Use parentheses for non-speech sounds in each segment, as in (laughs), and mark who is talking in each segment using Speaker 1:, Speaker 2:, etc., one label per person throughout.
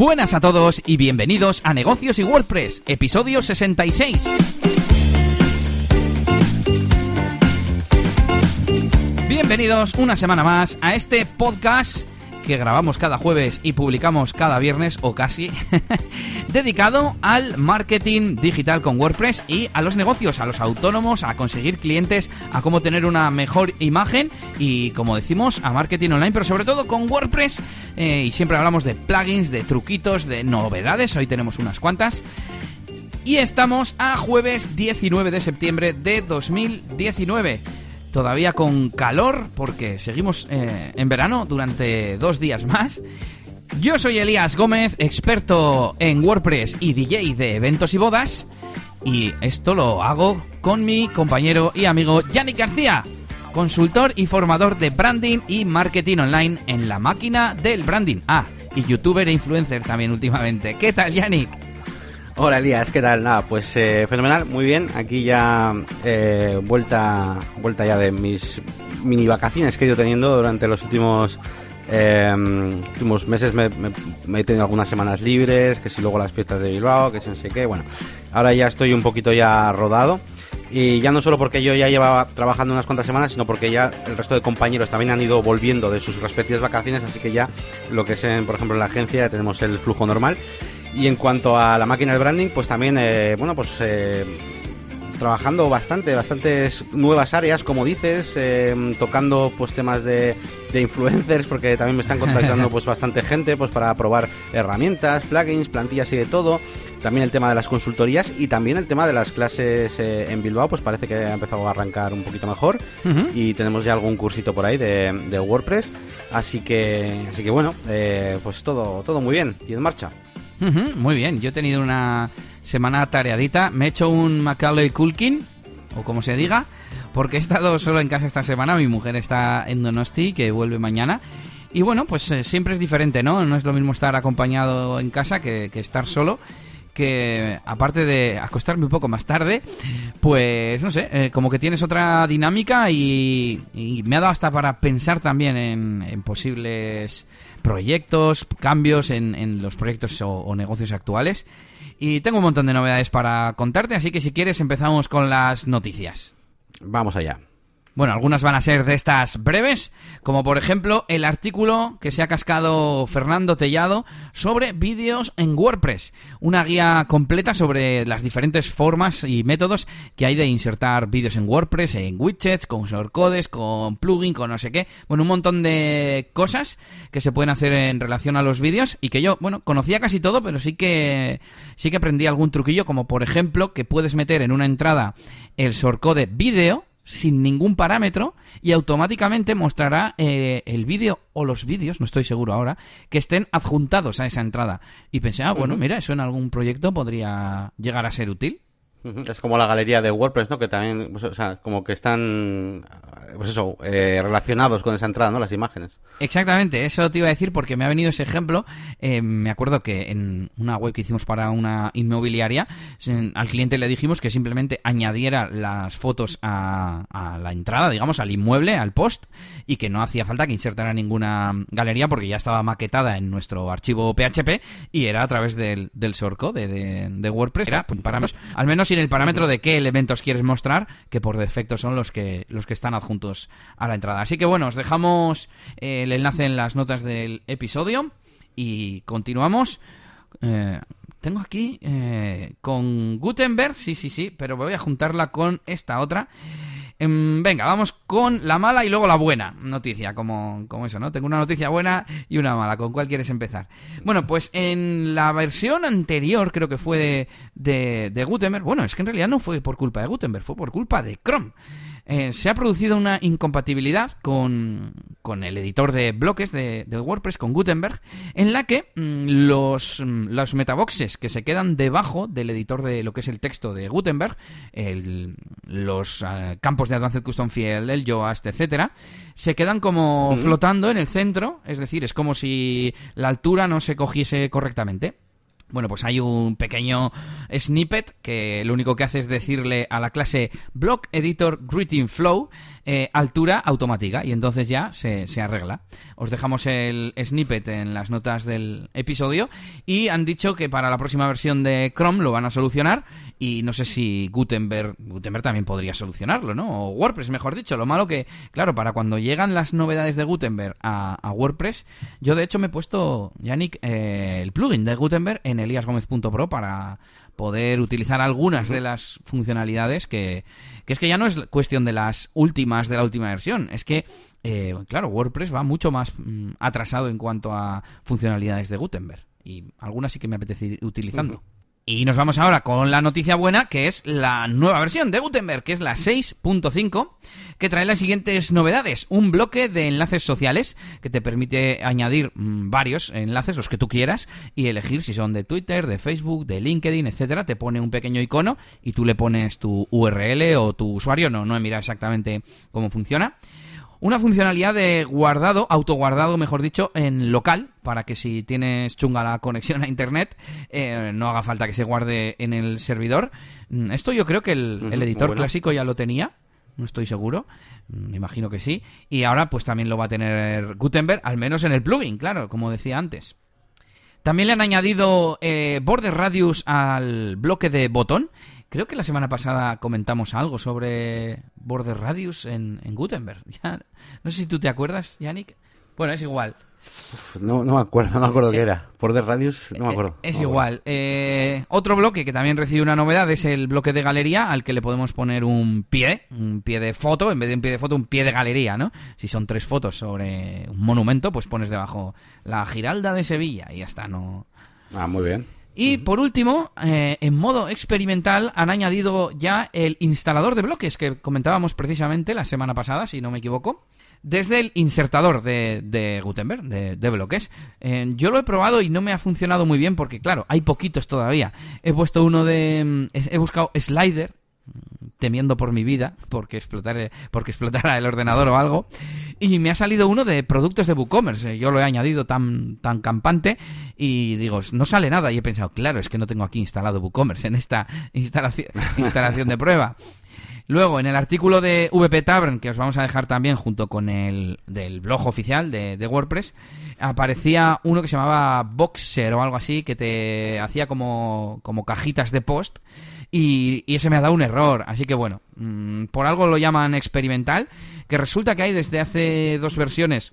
Speaker 1: Buenas a todos y bienvenidos a Negocios y WordPress, episodio 66. Bienvenidos una semana más a este podcast que grabamos cada jueves y publicamos cada viernes o casi, (laughs) dedicado al marketing digital con WordPress y a los negocios, a los autónomos, a conseguir clientes, a cómo tener una mejor imagen y, como decimos, a marketing online, pero sobre todo con WordPress. Eh, y siempre hablamos de plugins, de truquitos, de novedades. Hoy tenemos unas cuantas. Y estamos a jueves 19 de septiembre de 2019 todavía con calor, porque seguimos eh, en verano durante dos días más. Yo soy Elías Gómez, experto en WordPress y DJ de eventos y bodas. Y esto lo hago con mi compañero y amigo Yannick García, consultor y formador de branding y marketing online en la máquina del branding. Ah, y youtuber e influencer también últimamente. ¿Qué tal, Yannick?
Speaker 2: Hola Elías, ¿qué tal? Nada, pues eh, fenomenal, muy bien. Aquí ya eh, vuelta, vuelta ya de mis mini vacaciones que he ido teniendo durante los últimos em, últimos meses. Me, he tenido algunas semanas libres, que si luego las fiestas de Bilbao, que si no sé qué, bueno, ahora ya estoy un poquito ya rodado. Y ya no solo porque yo ya llevaba trabajando unas cuantas semanas, sino porque ya el resto de compañeros también han ido volviendo de sus respectivas vacaciones, así que ya lo que es, en, por ejemplo, en la agencia ya tenemos el flujo normal y en cuanto a la máquina de branding, pues también, eh, bueno, pues eh, trabajando bastante, bastantes nuevas áreas, como dices, eh, tocando pues temas de, de, influencers, porque también me están contactando pues bastante gente pues para probar herramientas, plugins, plantillas y de todo. También el tema de las consultorías y también el tema de las clases en Bilbao, pues parece que ha empezado a arrancar un poquito mejor y tenemos ya algún cursito por ahí de, de WordPress. Así que, así que bueno, pues todo, todo muy bien y en marcha
Speaker 1: muy bien, yo he tenido una semana tareadita. Me he hecho un Macaulay Culkin, o como se diga, porque he estado solo en casa esta semana. Mi mujer está en Donosti, que vuelve mañana. Y bueno, pues eh, siempre es diferente, ¿no? No es lo mismo estar acompañado en casa que, estar solo que aparte de acostarme un poco más tarde, pues no sé, eh, como que tienes otra dinámica y, me ha dado hasta para pensar también en posibles proyectos, cambios en, los proyectos o, negocios actuales. Y tengo un montón de novedades para contarte, así que si quieres empezamos con las noticias.
Speaker 2: Vamos allá.
Speaker 1: Bueno, algunas van a ser de estas breves, como por ejemplo el artículo que se ha cascado Fernando Tellado sobre vídeos en WordPress, una guía completa sobre las diferentes formas y métodos que hay de insertar vídeos en WordPress, en widgets, con shortcodes, con plugin, con no sé qué, bueno, un montón de cosas que se pueden hacer en relación a los vídeos y que yo, bueno, conocía casi todo, pero sí que sí que aprendí algún truquillo, como por ejemplo que puedes meter en una entrada el shortcode vídeo sin ningún parámetro y automáticamente mostrará eh, el vídeo o los vídeos, no estoy seguro ahora, que estén adjuntados a esa entrada. Y pensé, ah, bueno, mira, eso en algún proyecto podría llegar a ser útil.
Speaker 2: Es como la galería de WordPress, ¿no? Que también, pues, o sea, como que están, pues eso, eh, relacionados con esa entrada, ¿no? Las imágenes.
Speaker 1: Exactamente, eso te iba a decir porque me ha venido ese ejemplo. Eh, me acuerdo que en una web que hicimos para una inmobiliaria, al cliente le dijimos que simplemente añadiera las fotos a, la entrada, digamos, al inmueble, al post, y que no hacía falta que insertara ninguna galería porque ya estaba maquetada en nuestro archivo PHP y era a través del, del shortcode de, de, WordPress. Era, para al menos sin el parámetro de qué elementos quieres mostrar, que por defecto son los que, los que están adjuntos a la entrada. Así que bueno, os dejamos eh, el enlace en las notas del episodio y continuamos. Eh, tengo aquí eh, con Gutenberg, sí, sí, sí, pero voy a juntarla con esta otra. Em, venga, vamos con la mala y luego la buena noticia, como, como eso, ¿no? Tengo una noticia buena y una mala. ¿Con cuál quieres empezar? Bueno, pues en la versión anterior, creo que fue de, de, de Gutenberg, bueno, es que en realidad no fue por culpa de Gutenberg, fue por culpa de Chrome. Eh, se ha producido una incompatibilidad con, el editor de bloques de, WordPress, con Gutenberg, en la que mm, los, mm, los metaboxes que se quedan debajo del editor de lo que es el texto de Gutenberg, los ah, campos de Advanced Custom Field, el Yoast, etcétera, se quedan como flotando en el centro, es decir, es como si la altura no se cogiese correctamente. Bueno, pues hay un pequeño snippet que lo único que hace es decirle a la clase Block Editor Greeting Flow eh, altura automática y entonces ya se, se, arregla. Os dejamos el snippet en las notas del episodio y han dicho que para la próxima versión de Chrome lo van a solucionar y no sé si Gutenberg, Gutenberg también podría solucionarlo, ¿no? O WordPress, mejor dicho. Lo malo que, claro, para cuando llegan las novedades de Gutenberg a, WordPress, yo de hecho me he puesto, Yannick, eh, el plugin de Gutenberg en eliasgomez.pro para poder utilizar algunas de las funcionalidades que, que es que ya no es cuestión de las últimas de la última versión, es que, eh, claro, WordPress va mucho más mm, atrasado en cuanto a funcionalidades de Gutenberg. Y algunas sí que me apetece ir utilizando. Y nos vamos ahora con la noticia buena, que es la nueva versión de Gutenberg, que es la 6.5, que trae las siguientes novedades. Un bloque de enlaces sociales que te permite añadir mm, varios enlaces, los que tú quieras, y elegir si son de Twitter, de Facebook, de LinkedIn, etcétera. Te pone un pequeño icono y tú le pones tu URL o tu usuario. No, no he mirado exactamente cómo funciona una funcionalidad de guardado, autoguardado, mejor dicho, en local, para que si tienes chunga la conexión a internet, eh, no haga falta que se guarde en el servidor. Mm, esto yo creo que el, editor clásico ya lo tenía, no estoy seguro, me imagino que sí, y ahora pues también lo va a tener Gutenberg, al menos en el plugin, claro, como decía antes. También le han añadido eh, border radius al bloque de botón Creo que la semana pasada comentamos algo sobre Border Radius en, Gutenberg. (laughs) no sé si tú te acuerdas, Yannick. Bueno, es igual.
Speaker 2: no, no me acuerdo, no me acuerdo qué era. Border Radius, no me acuerdo.
Speaker 1: Eh, es igual. Eh, otro bloque que también recibe una novedad es el bloque de galería al que le podemos poner un pie, un pie de foto, en vez de un pie de foto, un pie de galería, ¿no? Si son tres fotos sobre un monumento, pues pones debajo la Giralda de Sevilla y ya está, no...
Speaker 2: Ah, muy bien.
Speaker 1: Y por último, eh, en modo experimental han añadido ya el instalador de bloques que comentábamos precisamente la semana pasada, si no me equivoco, desde el insertador de, Gutenberg, de, bloques. Eh, yo lo he probado y no me ha funcionado muy bien porque, claro, hay poquitos todavía. He puesto uno de... Mm, he buscado Slider, temiendo por mi vida, porque, explotar, porque explotara el ordenador o algo, y me ha salido uno de productos de WooCommerce. Yo lo he añadido tan, tan campante y digo, no sale nada. Y he pensado, claro, es que no tengo aquí instalado WooCommerce en esta instalación, (laughs) instalación de prueba. Luego, en el artículo de VP Tavern, que os vamos a dejar también junto con el del blog oficial de, de, WordPress, aparecía uno que se llamaba Boxer o algo así, que te hacía como, como cajitas de post y, ese me ha dado un error. Así que bueno, mm, por algo lo llaman experimental, que resulta que hay desde hace dos versiones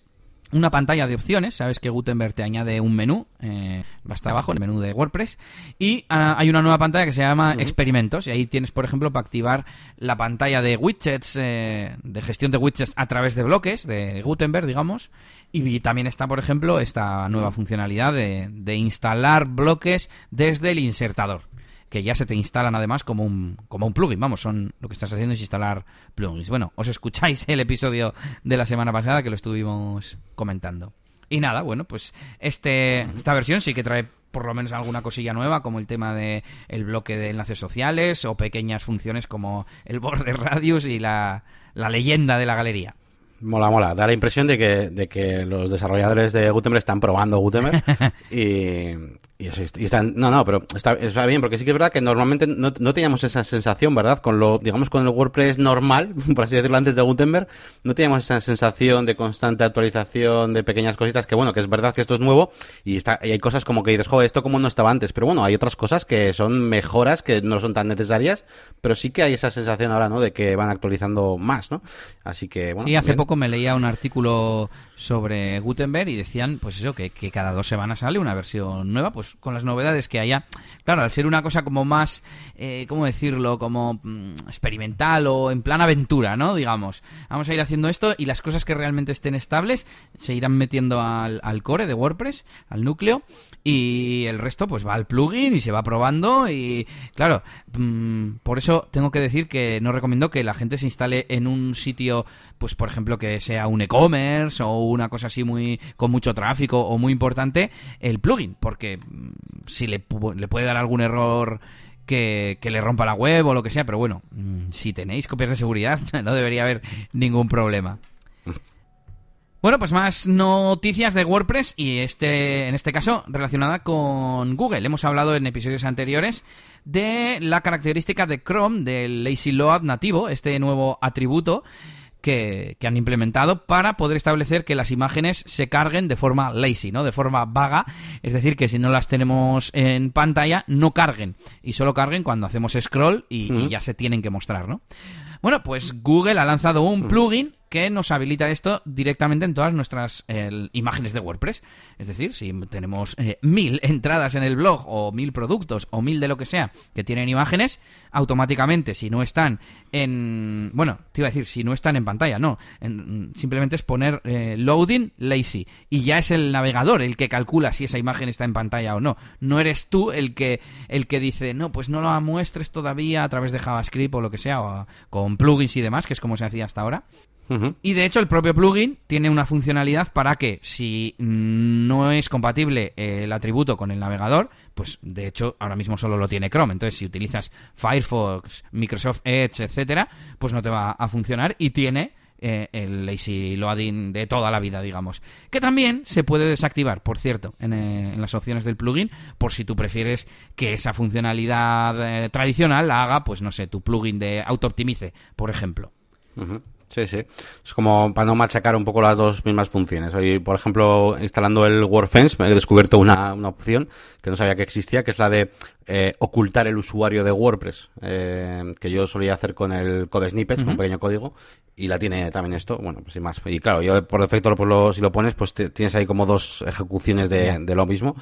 Speaker 1: una pantalla de opciones, sabes que Gutenberg te añade un menú, eh, hasta abajo, el menú de WordPress, y ah, hay una nueva pantalla que se llama experimentos, y ahí tienes, por ejemplo, para activar la pantalla de widgets, eh, de gestión de widgets a través de bloques, de Gutenberg, digamos, y también está, por ejemplo, esta nueva funcionalidad de, de instalar bloques desde el insertador que ya se te instalan además como un, como un plugin. Vamos, son lo que estás haciendo es instalar plugins. Bueno, os escucháis el episodio de la semana pasada que lo estuvimos comentando. Y nada, bueno, pues este, esta versión sí que trae por lo menos alguna cosilla nueva, como el tema de el bloque de enlaces sociales o pequeñas funciones como el border radius y la, la leyenda de la galería.
Speaker 2: Mola, mola. Da la impresión de que, de que los desarrolladores de Gutenberg están probando Gutenberg (laughs) y, y, están, no, no, pero está, está, bien, porque sí que es verdad que normalmente no, no, teníamos esa sensación, ¿verdad? Con lo, digamos, con el WordPress normal, (laughs) por así decirlo, antes de Gutenberg, no teníamos esa sensación de constante actualización, de pequeñas cositas, que bueno, que es verdad que esto es nuevo, y, está, y hay cosas como que dices, joder, esto como no estaba antes, pero bueno, hay otras cosas que son mejoras, que no son tan necesarias, pero sí que hay esa sensación ahora, ¿no? De que van actualizando más, ¿no? Así que, bueno.
Speaker 1: Sí, hace poco me leía un artículo sobre Gutenberg y decían, pues eso, que, que, cada dos semanas sale una versión nueva, pues con las novedades que haya. Claro, al ser una cosa como más, eh, ¿cómo decirlo? Como mm, experimental o en plan aventura, ¿no? Digamos, vamos a ir haciendo esto y las cosas que realmente estén estables se irán metiendo al, al core de WordPress, al núcleo, y el resto pues va al plugin y se va probando y, claro, mm, por eso tengo que decir que no recomiendo que la gente se instale en un sitio pues por ejemplo que sea un e-commerce o una cosa así muy con mucho tráfico o muy importante el plugin porque mm, si le, le puede dar algún error que, que, le rompa la web o lo que sea, pero bueno, mm, si tenéis copias de seguridad (laughs) no debería haber ningún problema. Bueno, pues más noticias de WordPress y este, en este caso relacionada con Google. Hemos hablado en episodios anteriores de la característica de Chrome del Lazy Load nativo, este nuevo atributo que, han implementado para poder establecer que las imágenes se carguen de forma lazy, ¿no? De forma vaga, es decir, que si no las tenemos en pantalla, no carguen y solo carguen cuando hacemos scroll y, y ya se tienen que mostrar, ¿no? Bueno, pues Google ha lanzado un plugin que nos habilita esto directamente en todas nuestras imágenes de WordPress. Es decir, si tenemos eh, mil (laughs) entradas en el blog o mil productos o mil de lo que sea que tienen imágenes, automáticamente si no están en... Bueno, te iba a decir, si no están en pantalla, no. simplemente es poner eh, loading lazy y ya es el navegador el que calcula si esa imagen está en pantalla o no. No eres tú el que, el que dice, no, pues no la muestres todavía a través de JavaScript o lo que sea, o con plugins y demás, que es como se hacía hasta ahora. Y de hecho el propio plugin tiene una funcionalidad para que si no es compatible el atributo con el navegador, pues de hecho ahora mismo solo lo tiene Chrome. Entonces si utilizas Firefox, Microsoft Edge, etcétera, pues no te va a funcionar y tiene eh, el lazy loading de toda la vida, digamos. Que también se puede desactivar, por cierto, en, eh, las opciones del plugin, por si tú prefieres que esa funcionalidad eh, tradicional la haga, pues no sé, tu plugin de auto-optimice, por ejemplo.
Speaker 2: Sí, sí. Es como para no machacar un poco las dos mismas funciones. Hoy, por ejemplo, instalando el WordFence, me he descubierto una, una opción que no sabía que existía, que es la de eh, ocultar el usuario de WordPress, eh, que yo solía hacer con el code snippet, con un pequeño código, y la tiene también esto. Bueno, pues sin más. Y claro, yo por defecto, pues si lo pones, pues tienes ahí como dos ejecuciones de, de lo mismo.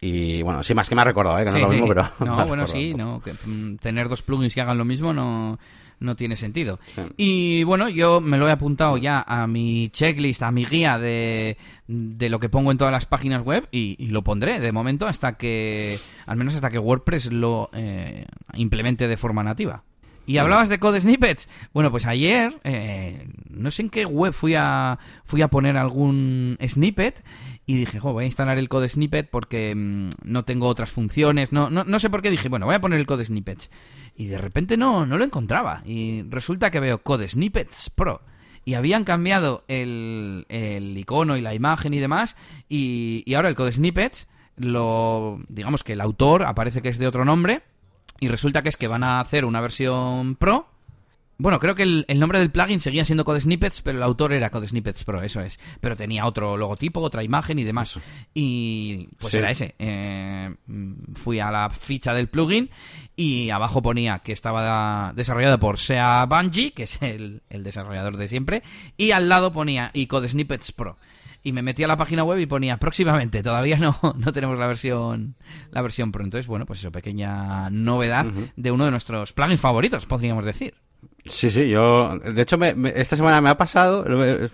Speaker 2: Y bueno, sí, más que me ha recordado, ¿eh? que no es lo mismo, pero.
Speaker 1: No, (laughs) bueno, sí, no, que, mm, tener dos plugins que hagan lo mismo no no tiene sentido. Y bueno, yo me lo he apuntado ya a mi checklist, a mi guía de, de lo que pongo en todas las páginas web y, lo pondré de momento hasta que, al menos hasta que WordPress lo eh, implemente de forma nativa. Y hablabas de code snippets. Bueno, pues ayer, eh, no sé en qué web fui a, fui a poner algún snippet y dije, jo, voy a instalar el code snippet porque mm, no tengo otras funciones. No, no, no sé por qué dije, bueno, voy a poner el code snippets y de repente no, no lo encontraba. Y resulta que veo Code Snippets Pro. Y habían cambiado el, el icono y la imagen y demás. Y, y ahora el Code Snippets, lo, digamos que el autor aparece que es de otro nombre. Y resulta que es que van a hacer una versión Pro bueno, creo que el, nombre del plugin seguía siendo Code Snippets, pero el autor era Code Snippets Pro, eso es. Pero tenía otro logotipo, otra imagen y demás. Y pues era ese. Eh, fui a la ficha del plugin y abajo ponía que estaba desarrollado por Sea Bungie, que es el, desarrollador de siempre, y al lado ponía y Code Snippets Pro y me metí a la página web y ponía próximamente, todavía no, (laughs) no tenemos la versión la versión Pro. Entonces, bueno, pues eso, pequeña novedad de uno de nuestros plugins favoritos, podríamos decir.
Speaker 2: Sí, sí, yo, de hecho, esta semana me ha pasado,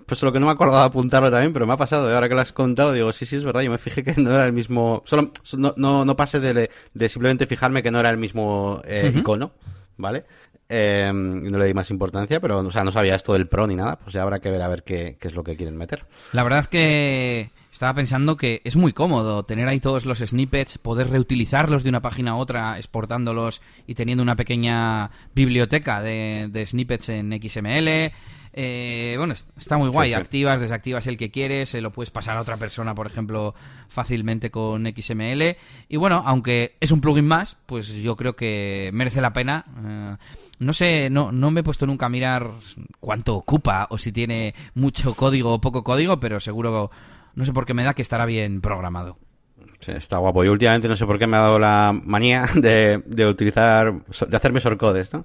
Speaker 2: pues lo que no me acordaba apuntarlo también, pero me ha pasado, y ahora que lo has contado, digo, sí, sí, es verdad, yo me fijé que (laughs) no era el mismo, solo, no, no, no pasé de, de simplemente fijarme que no era el mismo eh, icono, ¿vale? Eh, no le di más importancia, pero, o sea, no sabía esto del Pro ni nada, pues ya habrá que ver a ver qué, qué es lo que quieren meter.
Speaker 1: La verdad es que estaba pensando que es muy cómodo tener ahí todos los snippets, poder reutilizarlos de una página a otra, exportándolos y teniendo una pequeña biblioteca de, snippets en XML. Eh, bueno, está muy guay. Activas, desactivas el que quieres, se lo puedes pasar a otra persona, por ejemplo, fácilmente con XML. Y bueno, aunque es un plugin más, pues yo creo que merece la pena. Eh, no sé, no, no me he puesto nunca a mirar cuánto ocupa o si tiene mucho código o poco código, pero seguro no sé por qué me da que estará bien programado.
Speaker 2: Sí, está guapo. Y últimamente no sé por qué me ha dado la manía (laughs) de, de utilizar, de hacerme shortcodes, ¿no?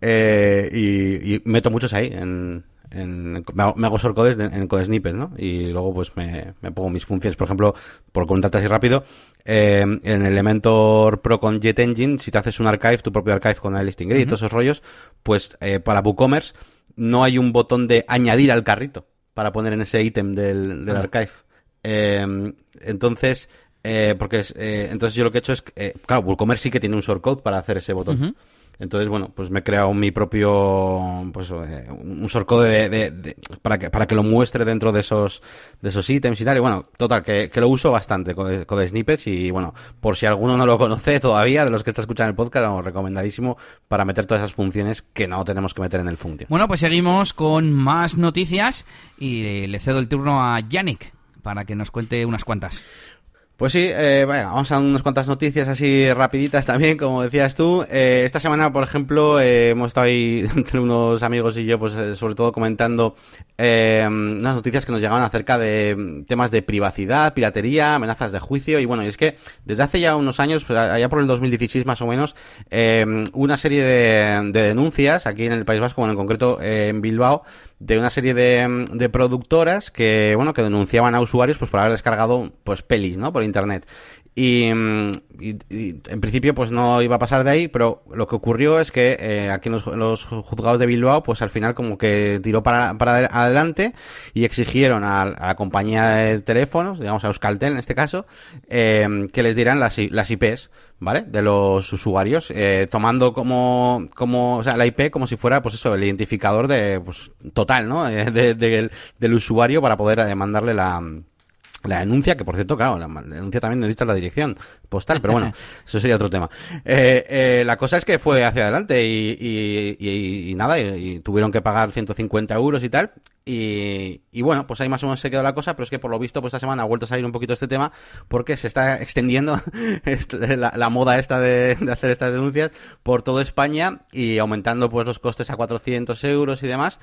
Speaker 2: Eh, y, meto muchos ahí en, me, hago, me shortcodes en code snippets, ¿no? Y luego pues me, pongo mis funciones. Por ejemplo, por contarte así rápido, eh, en Elementor Pro con Jet Engine, si te haces un archive, tu propio archive con el listing grid y todos esos rollos, pues eh, para WooCommerce no hay un botón de añadir al carrito para poner en ese ítem del, del archive. Eh, entonces, eh, porque es, eh, entonces yo lo que he hecho es, eh, claro, WooCommerce sí que tiene un shortcode para hacer ese botón. Entonces, bueno, pues me he creado mi propio, pues, eh, un shortcode de, para que, para que lo muestre dentro de esos, de esos ítems y tal. Y bueno, total, que, que lo uso bastante con, con snippets y bueno, por si alguno no lo conoce todavía, de los que está escuchando el podcast, vamos, recomendadísimo para meter todas esas funciones que no tenemos que meter en el function.
Speaker 1: Bueno, pues seguimos con más noticias y le cedo el turno a Yannick para que nos cuente unas cuantas.
Speaker 2: Pues sí, eh, vamos a unas cuantas noticias así rapiditas también, como decías tú. Eh, esta semana, por ejemplo, eh, hemos estado ahí (laughs) entre unos amigos y yo, pues eh, sobre todo comentando unas noticias que nos llegaban acerca de temas de privacidad, piratería, amenazas de juicio. Y bueno, y es que desde hace ya unos años, pues, allá por el 2016 más o menos, una serie de, de denuncias aquí en el País Vasco, bueno, en concreto en Bilbao, de una serie de, de productoras que, bueno, que denunciaban a usuarios pues por haber descargado pues pelis, ¿no? Por internet. Y, en principio pues no iba a pasar de ahí, pero lo que ocurrió es que eh, aquí en los, los juzgados de Bilbao pues al final como que tiró para, para adel- adelante y exigieron a, la compañía de teléfonos, digamos a Euskaltel en este caso, eh, que les dieran las, las IPs, ¿vale? De los usuarios, eh, tomando como, como, o sea, la IP como si fuera, pues eso, el identificador de, pues, total, ¿no? (laughs) Eh, de- del- del usuario para poder eh, mandarle la, la denuncia, que por cierto, claro, la denuncia también necesita la dirección postal, pero bueno, (laughs) eso sería otro tema. Eh, eh, la cosa es que fue hacia adelante y, y, y- y nada, y, tuvieron que pagar 150 euros y tal. Y, bueno, pues ahí más o menos se quedó la cosa, pero es que por lo visto, pues esta semana ha vuelto a salir un poquito este tema porque se está extendiendo (laughs) este- la, la moda esta de, de hacer estas denuncias por toda España y aumentando pues los costes a 400 euros y demás.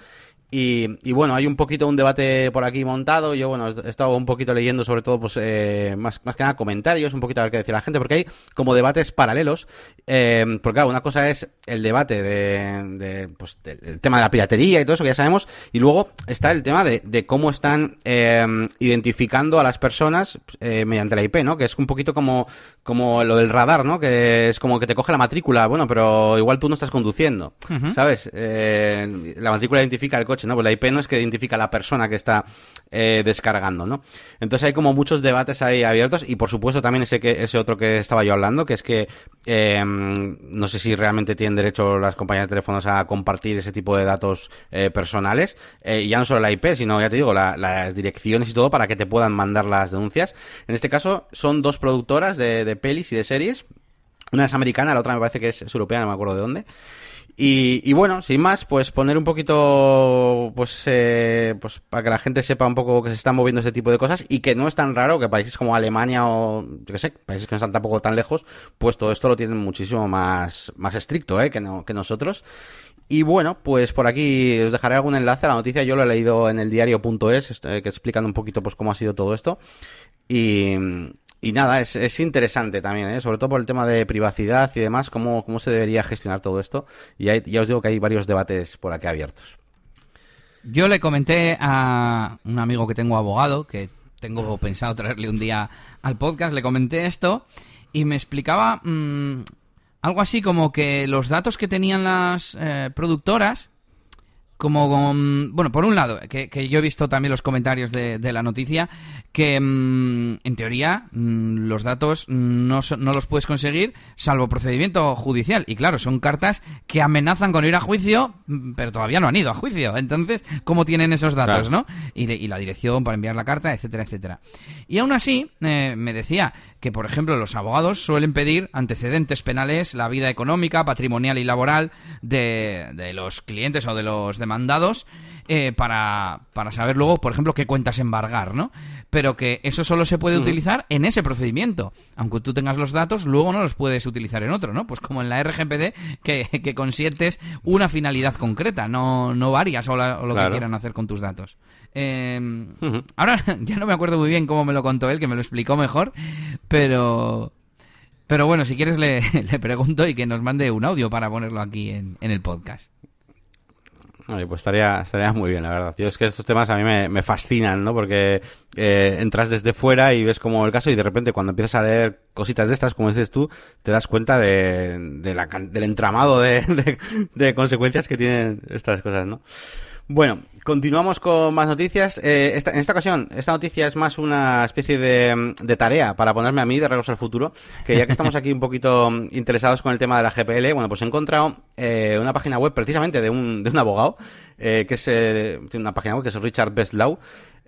Speaker 2: Y, bueno, hay un poquito un debate por aquí montado. Yo, bueno, he estado un poquito leyendo sobre todo, pues, eh, más, más que nada comentarios, un poquito a ver qué decir la gente, porque hay como debates paralelos. Eh, porque claro, una cosa es el debate de, de, pues, del el tema de la piratería y todo eso que ya sabemos, y luego está el tema de, de cómo están eh, identificando a las personas eh, mediante la IP, ¿no? Que es un poquito como, como lo del radar, ¿no? Que es como que te coge la matrícula, bueno, pero igual tú no estás conduciendo, ¿sabes? Eh, la matrícula identifica el coche, ¿no? Pues la IP no es que identifica a la persona que está eh, descargando, ¿no? Entonces hay como muchos debates ahí abiertos y por supuesto también ese que ese otro que estaba yo hablando, que es que eh, no sé si realmente tienen derecho las compañías de teléfonos a compartir ese tipo de datos eh, personales, eh, y ya no solo la IP, sino ya te digo, la- las direcciones y todo para que te puedan mandar las denuncias. En este caso son dos productoras de, de pelis y de series. Una es americana, la otra me parece que es, europea, no me acuerdo de dónde. Y, bueno, sin más, pues poner un poquito, pues, eh, pues para que la gente sepa un poco que se están moviendo este tipo de cosas y que no es tan raro que países como Alemania o, yo qué sé, países que no están tampoco tan lejos, pues todo esto lo tienen muchísimo más, más estricto, eh, que, no, que nosotros. Y bueno, pues por aquí os dejaré algún enlace a la noticia. Yo lo he leído en el diario.es, que explicando un poquito pues cómo ha sido todo esto. Y, y nada, es, es interesante también, ¿eh? sobre todo por el tema de privacidad y demás, cómo, cómo se debería gestionar todo esto. Y hay- ya os digo que hay varios debates por aquí abiertos.
Speaker 1: Yo le comenté a un amigo que tengo abogado, que tengo pensado traerle un día al podcast, le comenté esto y me explicaba mm, algo así como que los datos que tenían las eh, productoras, como, con- bueno, por un lado, que, que yo he visto también los comentarios de, de la noticia, que mm, en teoría mm, los datos no, no los puedes conseguir salvo procedimiento judicial. Y claro, son cartas que amenazan con ir a juicio, mm, pero todavía no han ido a juicio. Entonces, ¿cómo tienen esos datos,
Speaker 2: Claro.
Speaker 1: no? Y la dirección para enviar la carta, etcétera, etcétera. Y aún así, eh, me decía que, por ejemplo, los abogados suelen pedir antecedentes penales, la vida económica, patrimonial y laboral de, de los clientes o de los demandados eh, para, para saber luego, por ejemplo, qué cuentas embargar, ¿no? Pero que eso solo se puede utilizar en ese procedimiento. Aunque tú tengas los datos, luego no los puedes utilizar en otro, ¿no? Pues como en la RGPD, que, que consientes una finalidad concreta, no, no varias o, la- o lo que quieran hacer con tus datos. Eh,
Speaker 2: Ujú.
Speaker 1: Ahora (laughs) ya no me acuerdo muy bien cómo me lo contó él, que me lo explicó mejor, pero... Pero bueno, si quieres le, (laughs) le pregunto y que nos mande un audio para ponerlo aquí en, en el podcast.
Speaker 2: Oye, pues estaría, estaría muy bien, la verdad. Tío, es que estos temas a mí me, me fascinan, ¿no? Porque eh, entras desde fuera y ves como el caso y de repente cuando empiezas a leer cositas de estas, como dices tú, te das cuenta de, de la, del entramado de, (laughs) de, de consecuencias que tienen estas cosas, ¿no? Bueno, continuamos con más noticias. Eh, esta- en esta ocasión, esta noticia es más una especie de, tarea para ponerme a mí de Regreso al Futuro, que ya que estamos aquí un poquito interesados con el tema de la GPL, bueno, pues he encontrado eh, una página web precisamente de un, de un abogado, eh, que es eh, tiene una página web que es Richard Best Law,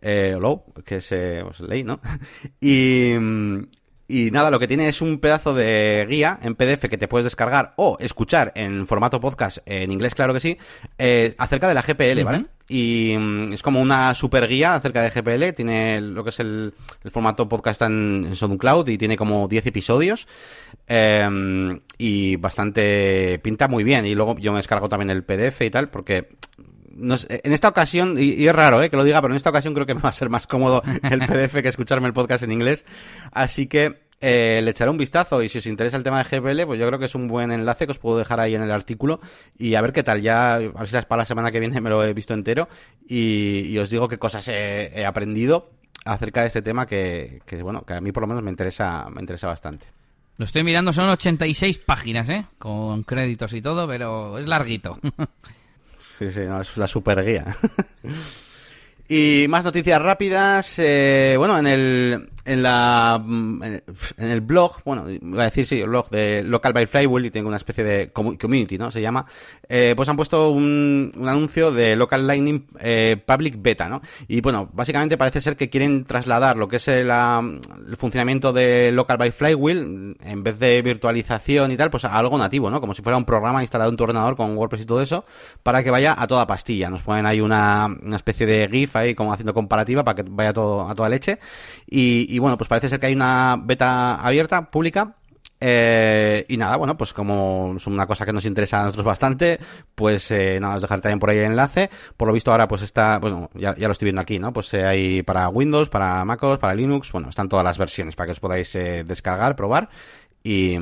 Speaker 2: eh, que es eh, pues, ley, ¿no? (laughs) Y, mm, Y nada, lo que tiene es un pedazo de guía en PDF que te puedes descargar o escuchar en formato podcast, en inglés claro que sí, eh, acerca de la GPL, ¿vale? Y mm, es como una super guía acerca de GPL, tiene lo que es el, formato podcast en, en SoundCloud y tiene como 10 episodios em, y bastante pinta muy bien. Y luego yo me descargo también el PDF y tal, porque en esta ocasión, y, es raro eh, que lo diga, pero en esta ocasión creo que me va a ser más cómodo el PDF que escucharme el podcast en inglés. Así que eh, le echaré un vistazo y si os interesa el tema de GPL, pues yo creo que es un buen enlace que os puedo dejar ahí en el artículo y a ver qué tal. Ya, a ver si para la semana que viene me lo he visto entero y, os digo qué cosas he, aprendido acerca de este tema que, bueno, que a mí por lo menos me interesa, me interesa bastante.
Speaker 1: Lo estoy mirando, son 86 páginas, ¿eh? Con créditos y todo, pero es larguito. (laughs)
Speaker 2: Sí, sí, es la super guía. (laughs) y más noticias rápidas. Eh, bueno, en el, en la en el blog, bueno, voy a decir sí, el blog de Local by Flywheel y tengo una especie de community, ¿no? Se llama. Eh, pues han puesto un, un, anuncio de Local Lightning eh, Public Beta, ¿no? Y bueno, básicamente parece ser que quieren trasladar lo que es el, el, funcionamiento de Local by Flywheel en vez de virtualización y tal, pues a algo nativo, ¿no? Como si fuera un programa instalado en tu ordenador con WordPress y todo eso, para que vaya a toda pastilla. Nos ponen ahí una, una especie de GIF ahí como haciendo comparativa para que vaya todo a toda leche y y bueno, pues parece ser que hay una beta abierta, pública, eh, y nada, bueno, pues como es una cosa que nos interesa a nosotros bastante, pues eh, nada, os dejaré también por ahí el enlace. Por lo visto ahora pues está, bueno, ya, ya lo estoy viendo aquí, ¿no? Pues eh, hay para Windows, para MacOS, para Linux, bueno, están todas las versiones para que os podáis eh, descargar, probar. Y,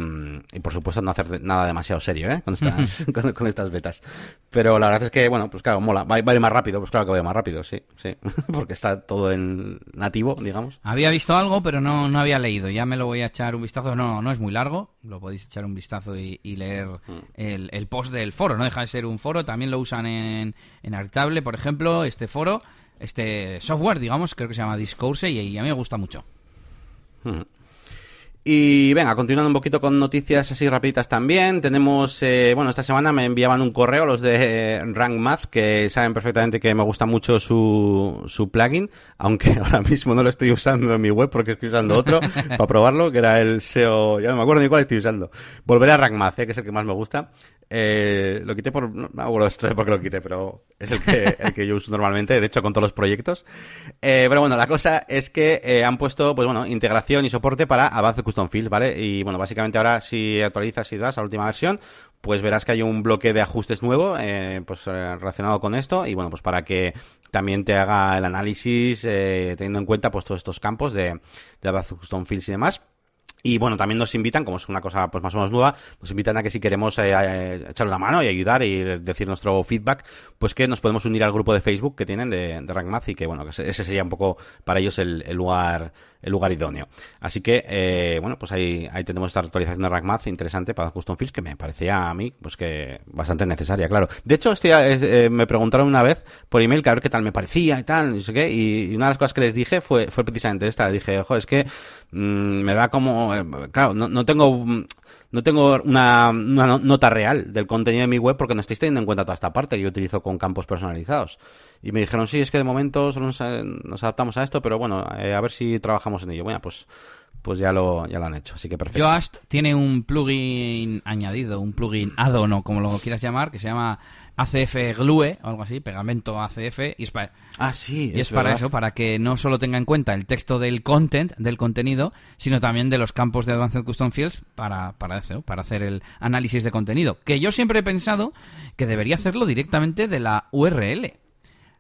Speaker 2: por supuesto no hacer nada demasiado serio ¿eh? con, estas, (laughs) (laughs) con, estas betas. Pero la verdad es que, bueno, pues claro, mola. Va, a ir más rápido, pues claro que va más rápido, sí, sí. (laughs) Porque está todo en nativo, digamos.
Speaker 1: Había visto algo, pero no, no había leído. Ya me lo voy a echar un vistazo. No, no es muy largo. Lo podéis echar un vistazo y, leer mm. el, el, post del foro. No deja de ser un foro. También lo usan en, en Artable, por ejemplo, este foro, este software, digamos, creo que se llama Discourse y, a mí me gusta mucho.
Speaker 2: Y venga, continuando un poquito con noticias así rapiditas también, tenemos, eh, bueno, esta semana me enviaban un correo los de Rank Math que saben perfectamente que me gusta mucho su, su plugin, aunque (laughs) ahora mismo no lo estoy usando en mi web porque estoy usando otro (laughs) para probarlo, que era el SEO, ya no me acuerdo ni cuál estoy usando. Volveré a Rank Math, eh, que es el que más me gusta. Eh, lo quité por. No me acuerdo esto de por qué lo quité, pero es el que, (laughs) el que yo uso normalmente, de hecho, con todos los proyectos. Eh, pero bueno, la cosa es que eh, han puesto, pues bueno, integración y soporte para Avance Custom Fields, ¿vale? Y bueno, básicamente ahora si actualizas y das a la última versión, pues verás que hay un bloque de ajustes nuevo, eh, pues eh, relacionado con esto. Y bueno, pues para que también te haga el análisis, eh, teniendo en cuenta pues todos estos campos de, de Avance Custom Fields y demás. Y bueno, también nos invitan, como es una cosa pues más o menos nueva, nos invitan a que si queremos eh, eh, echar una mano y ayudar y decir nuestro feedback, pues que nos podemos unir al grupo de Facebook que tienen de, de Rank y que bueno, que ese sería un poco para ellos el, el lugar el lugar idóneo. Así que, eh, bueno, pues ahí, ahí tenemos esta actualización de Rank interesante para Custom Fields que me parecía a mí, pues que bastante necesaria, claro. De hecho, este, eh, me preguntaron una vez por email que a ver qué tal me parecía y tal, y sé qué, y, una de las cosas que les dije fue, fue precisamente esta. Dije, ojo, es que mm, me da como, eh, claro, no, no tengo no tengo una, una, nota real del contenido de mi web porque no estáis teniendo en cuenta toda esta parte que yo utilizo con campos personalizados. Y me dijeron, sí, es que de momento solo nos, adaptamos a esto, pero bueno, eh, a ver si trabajamos en ello. Bueno, pues pues ya lo, ya lo han hecho, así que perfecto.
Speaker 1: Yoast tiene un plugin añadido, un plugin add-on o como lo quieras llamar, que se llama ACF Glue o algo así, pegamento ACF, y es para,
Speaker 2: ah, sí,
Speaker 1: es, para eso, para que no solo tenga en cuenta el texto del content, del contenido, sino también de los campos de Advanced Custom Fields para, para, eso, para hacer el análisis de contenido. Que yo siempre he pensado que debería hacerlo directamente de la URL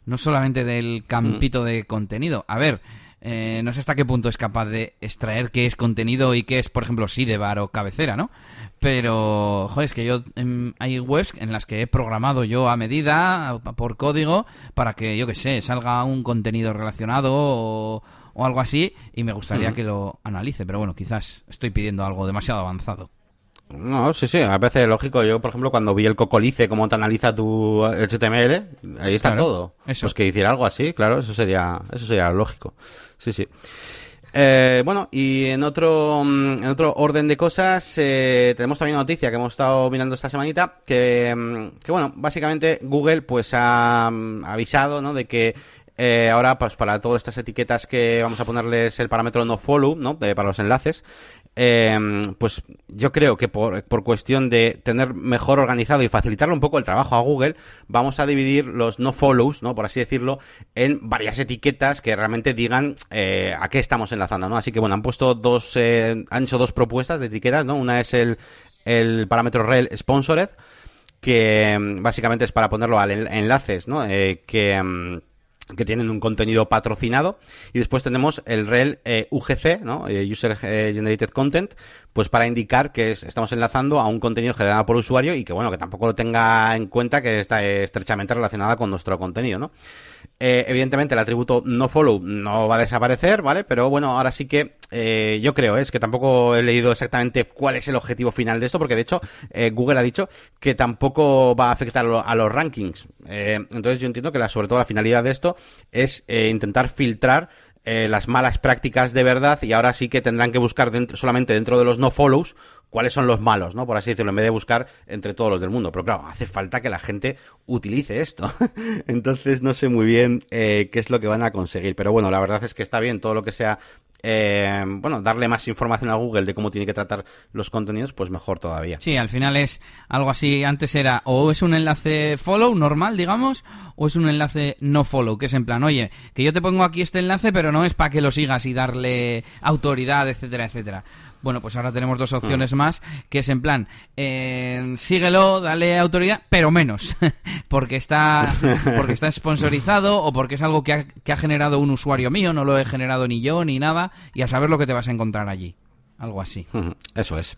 Speaker 1: no solamente del campito mm. de contenido. A ver, eh, no sé hasta qué punto es capaz de extraer qué es contenido y qué es, por ejemplo, sidebar o cabecera, ¿no? Pero, joder, es que yo em, hay webs en las que he programado yo a medida, por código, para que, yo qué sé, salga un contenido relacionado o, algo así y me gustaría que lo analice. Pero bueno, quizás estoy pidiendo algo demasiado avanzado.
Speaker 2: No, sí, sí, me parece lógico. Yo, por ejemplo, cuando vi el Cocolice, cómo te analiza tu HTML, ahí está todo. Eso. Pues que hiciera algo así, claro, eso sería, eso sería lógico. Sí, sí. Eh, bueno, y en otro, mm, en otro orden de cosas, eh, tenemos también una noticia que hemos estado mirando esta semanita, que, mm, que bueno, básicamente Google pues ha mm, avisado, ¿no? De que eh, ahora pues para todas estas etiquetas que vamos a ponerles el parámetro no follow, ¿no? para los enlaces, eh, pues yo creo que por, por, cuestión de tener mejor organizado y facilitarle un poco el trabajo a Google, vamos a dividir los no follows, ¿no? Por así decirlo, en varias etiquetas que realmente digan eh, a qué estamos enlazando, ¿no? Así que bueno, han puesto dos, eh, han hecho dos propuestas de etiquetas, ¿no? Una es el, el parámetro rel sponsored, que mm, básicamente es para ponerlo a enlaces, ¿no? Eh, que mm, que tienen un contenido patrocinado y después tenemos el rel eh, UGC, ¿no? Eh, User Generated Content, pues para indicar que estamos enlazando a un contenido generado por usuario y que bueno, que tampoco lo tenga en cuenta que está estrechamente relacionada con nuestro contenido, ¿no? Eh, evidentemente el atributo no follow no va a desaparecer, ¿vale? Pero bueno, ahora sí que eh, yo creo, ¿eh? es que tampoco he leído exactamente cuál es el objetivo final de esto, porque de hecho Google ha dicho que tampoco va a afectar a los rankings. entonces yo entiendo que la, sobre todo la finalidad de esto es intentar filtrar las malas prácticas de verdad y ahora sí que tendrán que buscar solamente dentro de los no follows cuáles son los malos, ¿no? Por así decirlo, en vez de buscar entre todos los del mundo. Pero claro, hace falta que la gente utilice esto. (laughs) Entonces no sé muy bien eh, qué es lo que van a conseguir. Pero bueno, la verdad es que está bien todo lo que sea eh, bueno, darle más información a Google de cómo tiene que tratar los contenidos, pues mejor todavía.
Speaker 1: Sí, al final es algo así. Antes era o es un enlace follow normal, digamos, o es un enlace no follow, que es en plan, oye, que yo te pongo aquí este enlace, pero no es para que lo sigas y darle autoridad, etcétera, etcétera. Bueno, pues ahora tenemos dos opciones ah. más, que es en plan, eh, síguelo, dale autoridad, pero menos, (laughs) porque está (laughs) porque está sponsorizado o porque es algo que ha, que ha generado un usuario mío, no lo he generado ni yo ni nada, y a saber lo que te vas a encontrar allí. Algo así. (laughs)
Speaker 2: Eso es.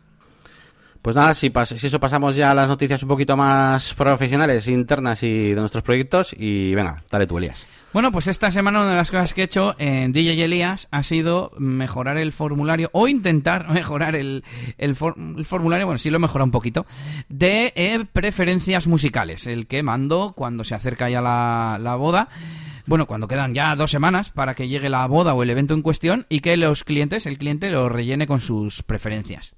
Speaker 2: Pues nada, si, si eso pasamos ya a las noticias un poquito más profesionales, internas y de nuestros proyectos, y venga, dale tú, Elías.
Speaker 1: Bueno, pues esta semana una de las cosas que he hecho en DJ Elías ha sido mejorar el formulario o intentar (laughs) mejorar el, el, formulario, bueno, sí lo he mejorado un poquito, de eh, preferencias musicales, el que mando cuando se acerca ya la, la boda bueno, cuando quedan ya dos semanas para que llegue la boda o el evento en cuestión y que los clientes, el cliente lo rellene con sus preferencias.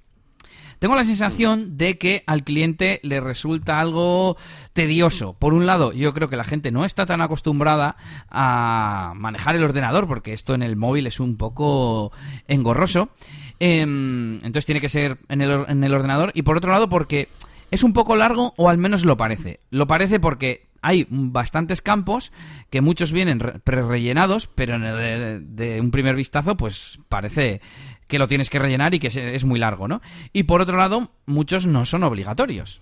Speaker 1: Tengo la sensación de que al cliente le resulta algo tedioso. Por un lado, yo creo que la gente no está tan acostumbrada a manejar el ordenador, porque esto en el móvil es un poco engorroso. Em, entonces tiene que ser en el, en el ordenador. Y por otro lado, porque es un poco largo, o al menos lo parece. Lo parece porque hay bastantes campos que muchos vienen pre-rellenados, pero de, de, un primer vistazo, pues parece que lo tienes que rellenar y que es, muy largo, ¿no? Y por otro lado, muchos no son obligatorios.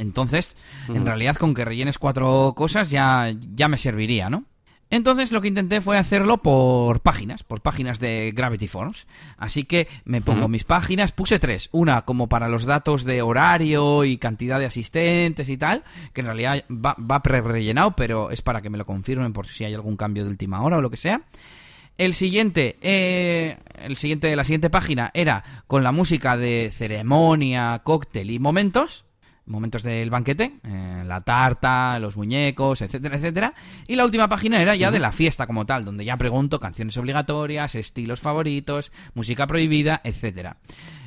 Speaker 1: Entonces, en realidad, con que rellenes cuatro cosas ya, ya me serviría, ¿no? Entonces lo que intenté fue hacerlo por páginas, por páginas de Gravity Forms. Así que me pongo mis páginas, puse tres. Una como para los datos de horario y cantidad de asistentes y tal, que en realidad va, va pre-rellenado, pero es para que me lo confirmen por si hay algún cambio de última hora o lo que sea. El siguiente, eh, el siguiente, la siguiente página era con la música de ceremonia, cóctel y momentos, momentos del banquete, eh, la tarta, los muñecos, etcétera, etcétera. Y la última página era ya de la fiesta como tal, donde ya pregunto canciones obligatorias, estilos favoritos, música prohibida, etcétera.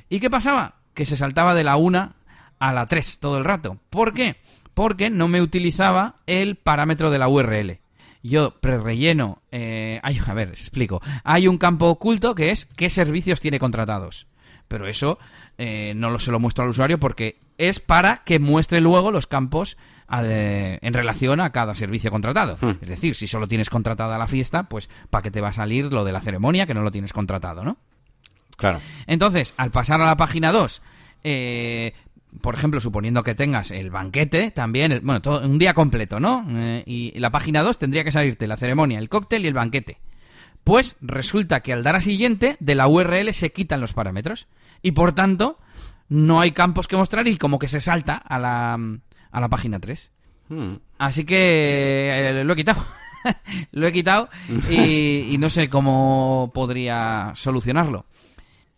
Speaker 1: ¿Y qué pasaba? Que se saltaba de la una a la 3 todo el rato. ¿Por qué? Porque no me utilizaba el parámetro de la URL yo prerelleno. Eh, a ver, explico. Hay un campo oculto que es qué servicios tiene contratados. Pero eso eh, no lo, se lo muestro al usuario porque es para que muestre luego los campos en relación a cada servicio contratado. Hmm. Es decir, si solo tienes contratada la fiesta, pues ¿para qué te va a salir lo de la ceremonia que no lo tienes contratado, no?
Speaker 2: Claro.
Speaker 1: Entonces, al pasar a la página 2, eh, por ejemplo, suponiendo que tengas el banquete, también, bueno, todo, un día completo, ¿no? Eh, y la página 2 tendría que salirte la ceremonia, el cóctel y el banquete. Pues resulta que al dar a siguiente, de la URL se quitan los parámetros. Y por tanto, no hay campos que mostrar y como que se salta a la, a la página 3. Hmm. Así que eh, lo he quitado. (laughs) lo he quitado y no sé cómo podría solucionarlo.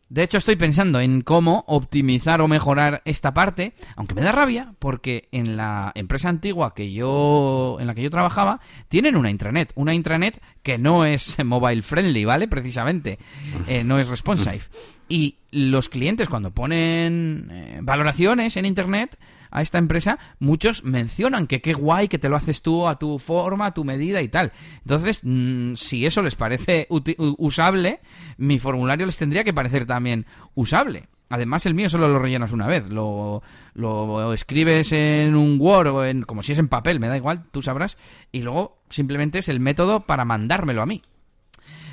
Speaker 1: De hecho, estoy pensando en cómo optimizar o mejorar esta parte, aunque me da rabia, porque en la empresa antigua que yo, en la que yo trabajaba, tienen una intranet, una intranet que no es (laughs) mobile friendly, ¿vale? Precisamente, eh, no es responsive. Y los clientes cuando ponen eh, valoraciones en internet, a esta empresa, muchos mencionan que qué guay que te lo haces tú a tu forma, a tu medida y tal. Entonces, mm, si eso les parece usable, mi formulario les tendría que parecer también usable. Además, el mío solo lo rellenas una vez. Lo, lo escribes en un Word o en, como si es en papel, me da igual, tú sabrás. Y luego simplemente es el método para mandármelo a mí.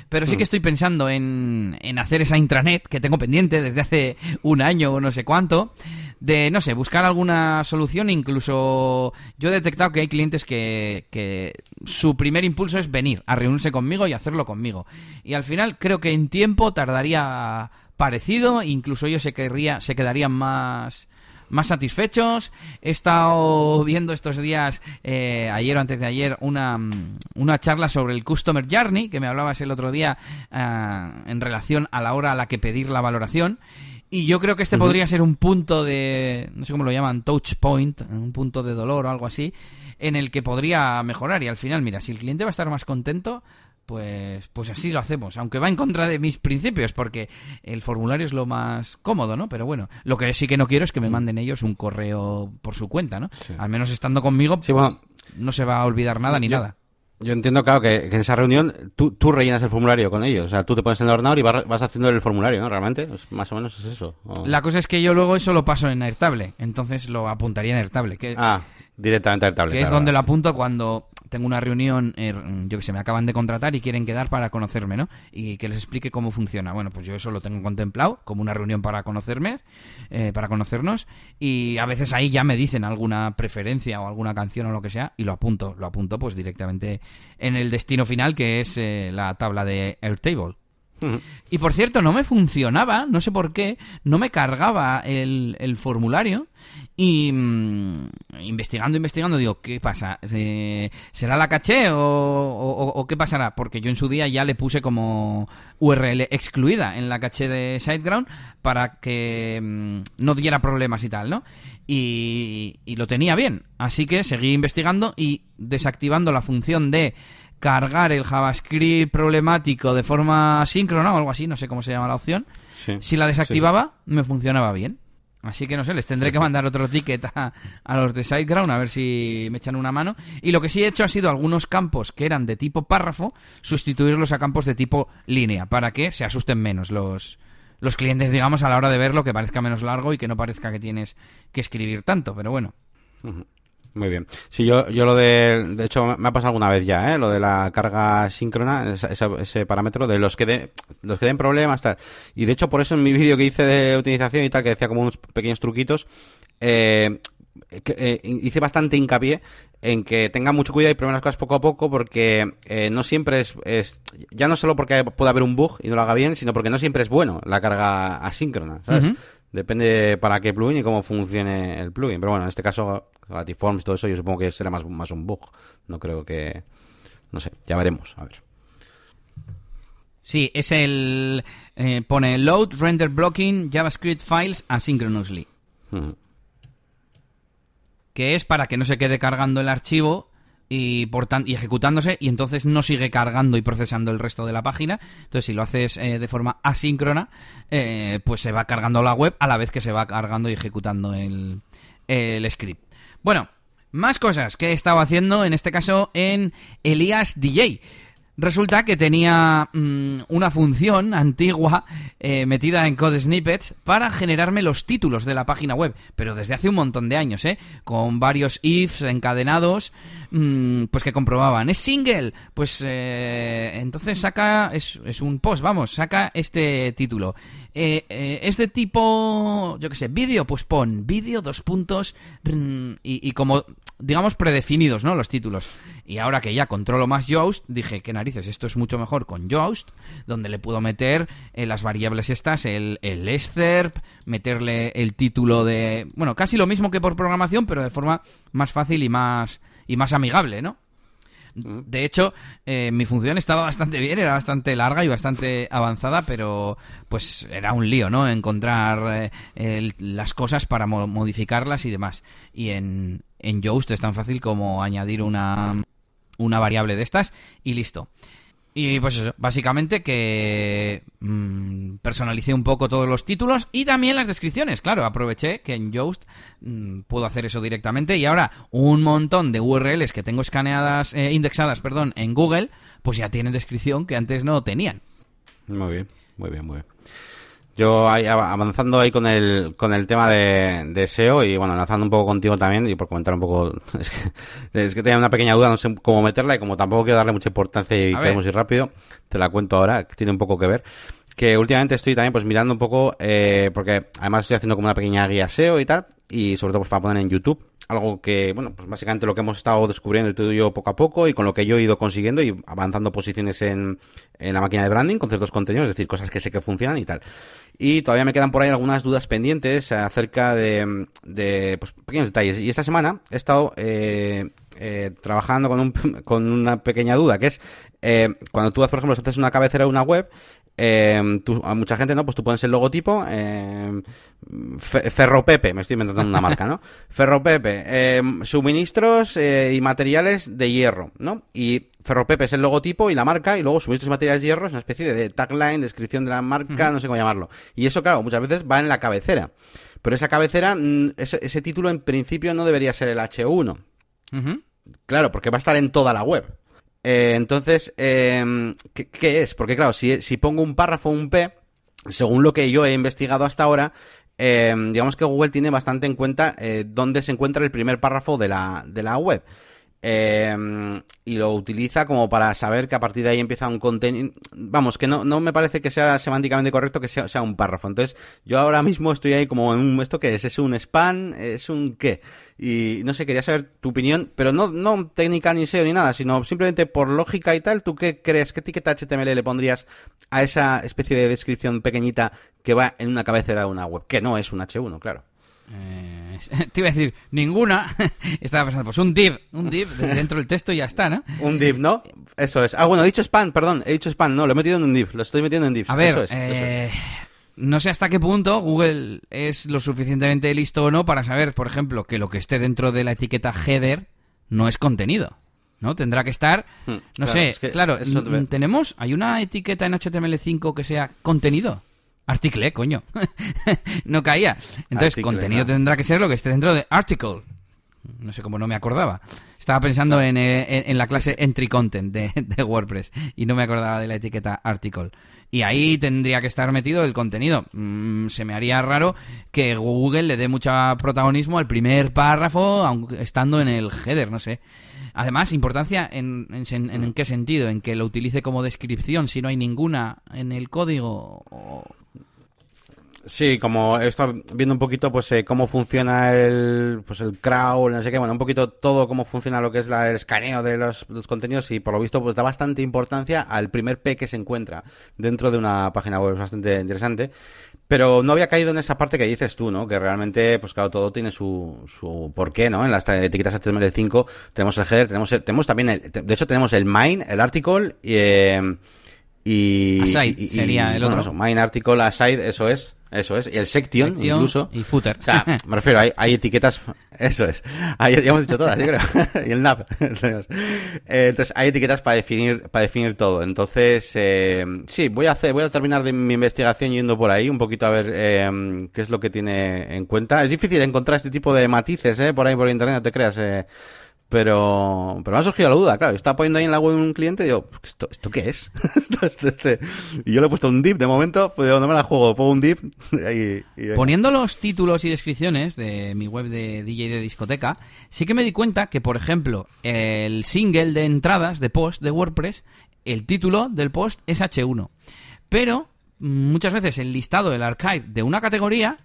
Speaker 1: Pero sí que mm. estoy pensando en, en hacer esa intranet que tengo pendiente desde hace un año o no sé cuánto. De, no sé, buscar alguna solución. Incluso yo he detectado que hay clientes que, que su primer impulso es venir a reunirse conmigo y hacerlo conmigo. Y al final creo que en tiempo tardaría parecido, incluso ellos se, querría, se quedarían más, más satisfechos. He estado viendo estos días, eh, ayer o antes de ayer, una, una, charla sobre el Customer Journey, que me hablabas el otro día eh, en relación a la hora a la que pedir la valoración. Y yo creo que este podría ser un punto de, no sé cómo lo llaman, touch point, un punto de dolor o algo así, en el que podría mejorar. Y al final, mira, si el cliente va a estar más contento, pues, pues así lo hacemos, aunque va en contra de mis principios, porque el formulario es lo más cómodo, ¿no? Pero bueno, lo que sí que no quiero es que me mm. manden ellos un correo por su cuenta, ¿no? Al menos estando conmigo, no se va a olvidar nada ni nada.
Speaker 2: Yo entiendo, claro, que, en esa reunión tú, tú, rellenas el formulario con ellos. O sea, tú te pones en el ordenador y vas, haciendo el formulario, ¿no? Realmente, más o menos es eso.
Speaker 1: La cosa es que yo luego eso lo paso en Airtable. Entonces lo apuntaría en Airtable. Que,
Speaker 2: ah, directamente a Airtable.
Speaker 1: Que es donde lo apunto cuando tengo una reunión, eh, yo que sé, me acaban de contratar y quieren quedar para conocerme, ¿no? Y que les explique cómo funciona. Bueno, pues yo eso lo tengo contemplado como una reunión para conocerme, eh, para conocernos, y a veces ahí ya me dicen alguna preferencia o alguna canción o lo que sea, y lo apunto, lo apunto pues directamente en el destino final que es eh, la tabla de Airtable. Y por cierto, no me funcionaba, no sé por qué, no me cargaba el, el formulario y mm, investigando, investigando, digo, ¿qué pasa? ¿Será la caché o, qué pasará? Porque yo en su día ya le puse como URL excluida en la caché de SiteGround para que mm, no diera problemas y tal, ¿no? Y, y lo tenía bien. Así que seguí investigando y desactivando la función de cargar el JavaScript problemático de forma síncrona o algo así, no sé cómo se llama la opción. si la desactivaba, me funcionaba bien. Así que no sé, les tendré que mandar otro ticket a, los de SiteGround a ver si me echan una mano. Y lo que sí he hecho ha sido algunos campos que eran de tipo párrafo, sustituirlos a campos de tipo línea, para que se asusten menos los, los clientes, digamos, a la hora de verlo, que parezca menos largo y que no parezca que tienes que escribir tanto, pero bueno.
Speaker 2: Muy bien. Sí, yo, yo lo de, de hecho, me ha pasado alguna vez ya, ¿eh? Lo de la carga síncrona, ese, parámetro de los que, de, los que den problemas, tal. Y de hecho, por eso en mi (laughs) vídeo que hice de utilización y tal, que decía como unos pequeños truquitos, eh, eh, hice bastante hincapié en que tengan mucho cuidado y prueben las cosas poco a poco porque eh, no siempre es, es, ya no solo porque pueda haber un bug y no lo haga bien, sino porque no siempre es bueno la carga asíncrona, ¿sabes? Depende para qué plugin y cómo funcione el plugin. Pero bueno, en este caso, Latiforms y todo eso, yo supongo que será más, más un bug. No creo que. No sé, ya veremos. A ver.
Speaker 1: Sí, es el. Eh, pone Load Render Blocking JavaScript Files Asynchronously. Que es para que no se quede cargando el archivo y, por y ejecutándose y entonces no sigue cargando y procesando el resto de la página. Entonces, si lo haces eh, de forma asíncrona, eh, pues se va cargando la web a la vez que se va cargando y ejecutando el, el script. Bueno, más cosas que he estado haciendo, en este caso en Elias DJ. Resulta que tenía mm, una función antigua eh, metida en Code Snippets para generarme los títulos de la página web, pero desde hace un montón de años, ¿eh? Con varios ifs encadenados, mm, pues que comprobaban, es single, pues eh, entonces saca, es, es, un post, vamos, saca este título. Eh, eh, es de tipo, yo qué sé, vídeo, pues pon vídeo, dos puntos, y, y como digamos, predefinidos, ¿no? Los títulos. Y ahora que ya controlo más Yoast, dije, qué narices, esto es mucho mejor con Yoast, donde le puedo meter eh, las variables estas, el, el excerpt, meterle el título de... Bueno, casi lo mismo que por programación, pero de forma más fácil y más, y más amigable, ¿no? De hecho, eh, mi función estaba bastante bien, era bastante larga y bastante avanzada, pero pues era un lío, ¿no? Encontrar eh, las cosas para modificarlas y demás. Y en, en Yoast es tan fácil como añadir una, una variable de estas y listo. Y pues eso, básicamente que mm, personalicé un poco todos los títulos y también las descripciones. Claro, aproveché que en Yoast mm, puedo hacer eso directamente y ahora un montón de URLs que tengo escaneadas, eh, indexadas, perdón, en Google, pues ya tienen descripción que antes no tenían.
Speaker 2: Muy bien, muy bien, muy bien. Yo ahí, avanzando ahí con el, con el tema de, SEO y bueno, lanzando un poco contigo también y por comentar un poco, (laughs) es que, es que tenía una pequeña duda, no sé cómo meterla y como tampoco quiero darle mucha importancia y queremos ir rápido, te la cuento ahora, que tiene un poco que ver. Que últimamente estoy también pues mirando un poco, eh, porque además estoy haciendo como una pequeña guía SEO y tal, y sobre todo pues para poner en YouTube algo que, bueno, pues básicamente lo que hemos estado descubriendo y todo yo poco a poco y con lo que yo he ido consiguiendo y avanzando posiciones en, en la máquina de branding con ciertos contenidos, es decir, cosas que sé que funcionan y tal. Y todavía me quedan por ahí algunas dudas pendientes acerca de, de pues, pequeños detalles. Y esta semana he estado eh, eh, trabajando con, un, (laughs) con una pequeña duda, que es eh, cuando tú, por ejemplo, haces una cabecera de una web, eh, tú, a mucha gente, ¿no? Pues tú pones el logotipo, eh, Ferropepe, me estoy inventando una marca, ¿no? (laughs) Ferropepe, eh, suministros y materiales de hierro, ¿no? Y Ferropepe es el logotipo y la marca, y luego suministros y materiales de hierro es una especie de tagline, descripción de la marca, no sé cómo llamarlo. Y eso, claro, muchas veces va en la cabecera. Pero esa cabecera, mm, ese, ese título en principio no debería ser el H1. Claro, porque va a estar en toda la web. Eh, entonces, eh, ¿qué, es? Porque claro, si, si pongo un párrafo, un P, según lo que yo he investigado hasta ahora, eh, digamos que Google tiene bastante en cuenta eh, dónde se encuentra el primer párrafo de la, de la web. Eh, y lo utiliza como para saber que a partir de ahí empieza un contenido. Vamos, que no, no me parece que sea semánticamente correcto que sea, sea, un párrafo. Entonces, yo ahora mismo estoy ahí como en un. ¿Esto qué es? ¿Es un spam? ¿Es un qué? Y no sé, quería saber tu opinión, pero no, no técnica ni SEO ni nada, sino simplemente por lógica y tal. ¿Tú qué crees? ¿Qué etiqueta HTML le pondrías a esa especie de descripción pequeñita que va en una cabecera de una web? Que no es un H1, claro.
Speaker 1: Eh, (laughs) te iba a decir, ninguna. (laughs) Estaba pensando, pues un div, un div dentro del texto y ya está, ¿no?
Speaker 2: Un div, ¿no? Eso es. Ah, bueno, he dicho spam, perdón, he dicho spam, no, lo he metido en un div, lo estoy metiendo en div.
Speaker 1: A ver, eh, no sé hasta qué punto Google es lo suficientemente listo o no para saber, por ejemplo, que lo que esté dentro de la etiqueta header no es contenido. ¿no? Tendrá que estar, hmm, no sé, claro, tenemos, hay una etiqueta en HTML5 que sea contenido. Article, coño. (laughs) no caía. Entonces, contenido tendrá que ser lo que esté dentro de article. No sé cómo no me acordaba. Estaba pensando en, eh, en, la clase entry content de, (laughs) de, WordPress y no me acordaba de la etiqueta article. Y ahí tendría que estar metido el contenido. Mm, se me haría raro que Google le dé mucho protagonismo al primer párrafo, aunque estando en el header, no sé. Además, importancia en, en, en, qué sentido, en que lo utilice como descripción si no hay ninguna en el código. O...
Speaker 2: Sí, como he estado viendo un poquito pues eh, cómo funciona el pues el crawl, no sé qué, bueno, un poquito todo cómo funciona lo que es la, el escaneo de los, contenidos y por lo visto pues da bastante importancia al primer P que se encuentra dentro de una página web, es bastante interesante. Pero no había caído en esa parte que dices tú, ¿no? Que realmente, pues claro, todo tiene su, su porqué, ¿no? En las etiquetas HTML5 tenemos el header, tenemos, tenemos también, el, de hecho tenemos el main, el article y... Eh, y,
Speaker 1: aside sería el otro.
Speaker 2: main article, aside, eso es. Eso es, y el section, incluso.
Speaker 1: Y footer.
Speaker 2: O sea, me refiero, hay, hay etiquetas, eso es. Hay, ya hemos dicho todas, yo creo. (laughs) y el NAP. (laughs) Eh, entonces, hay etiquetas para definir, para definir todo. Entonces, eh, sí, voy a hacer, voy a terminar de mi investigación yendo por ahí, un poquito a ver eh, qué es lo que tiene en cuenta. Es difícil encontrar este tipo de matices, eh, por ahí por internet, no te creas, eh pero, pero me ha surgido la duda, claro. Yo estaba poniendo ahí en la web un cliente y digo, ¿esto, ¿esto qué es? (laughs) Este, y yo le he puesto un div de momento, pues no me la juego, pongo un div (laughs) y,
Speaker 1: Poniendo los títulos y descripciones de mi web de DJ de discoteca, sí que me di cuenta que, por ejemplo, el single de entradas de post de WordPress, el título del post es H1. Pero muchas veces el listado, el archive de una categoría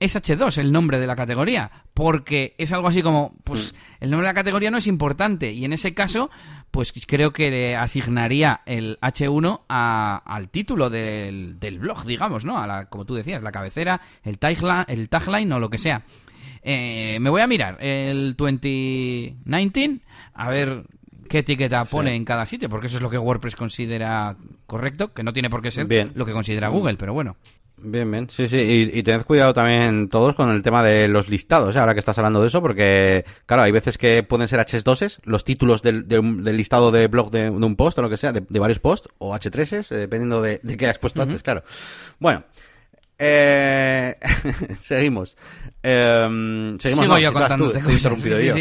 Speaker 1: es H2 el nombre de la categoría, porque es algo así como, pues mm. el nombre de la categoría no es importante y en ese caso, pues creo que le asignaría el H1 al título del, blog, digamos, ¿no? A la, como tú decías, la cabecera, el tagline, el tagline o lo que sea. Eh, me voy a mirar el 2019 a ver qué etiqueta pone en cada sitio, porque eso es lo que WordPress considera correcto, que no tiene por qué ser lo que considera Google, pero bueno.
Speaker 2: Bien, bien, sí, sí, y, tened cuidado también todos con el tema de los listados, ¿eh? ahora que estás hablando de eso, porque, claro, hay veces que pueden ser H2s, los títulos del, del listado de blog de, un post o lo que sea, de, varios posts, o H3s, eh, dependiendo de, de qué has puesto antes, claro. Bueno, eh, (laughs) seguimos.
Speaker 1: Eh, seguimos Sigo yo contándote interrumpido yo.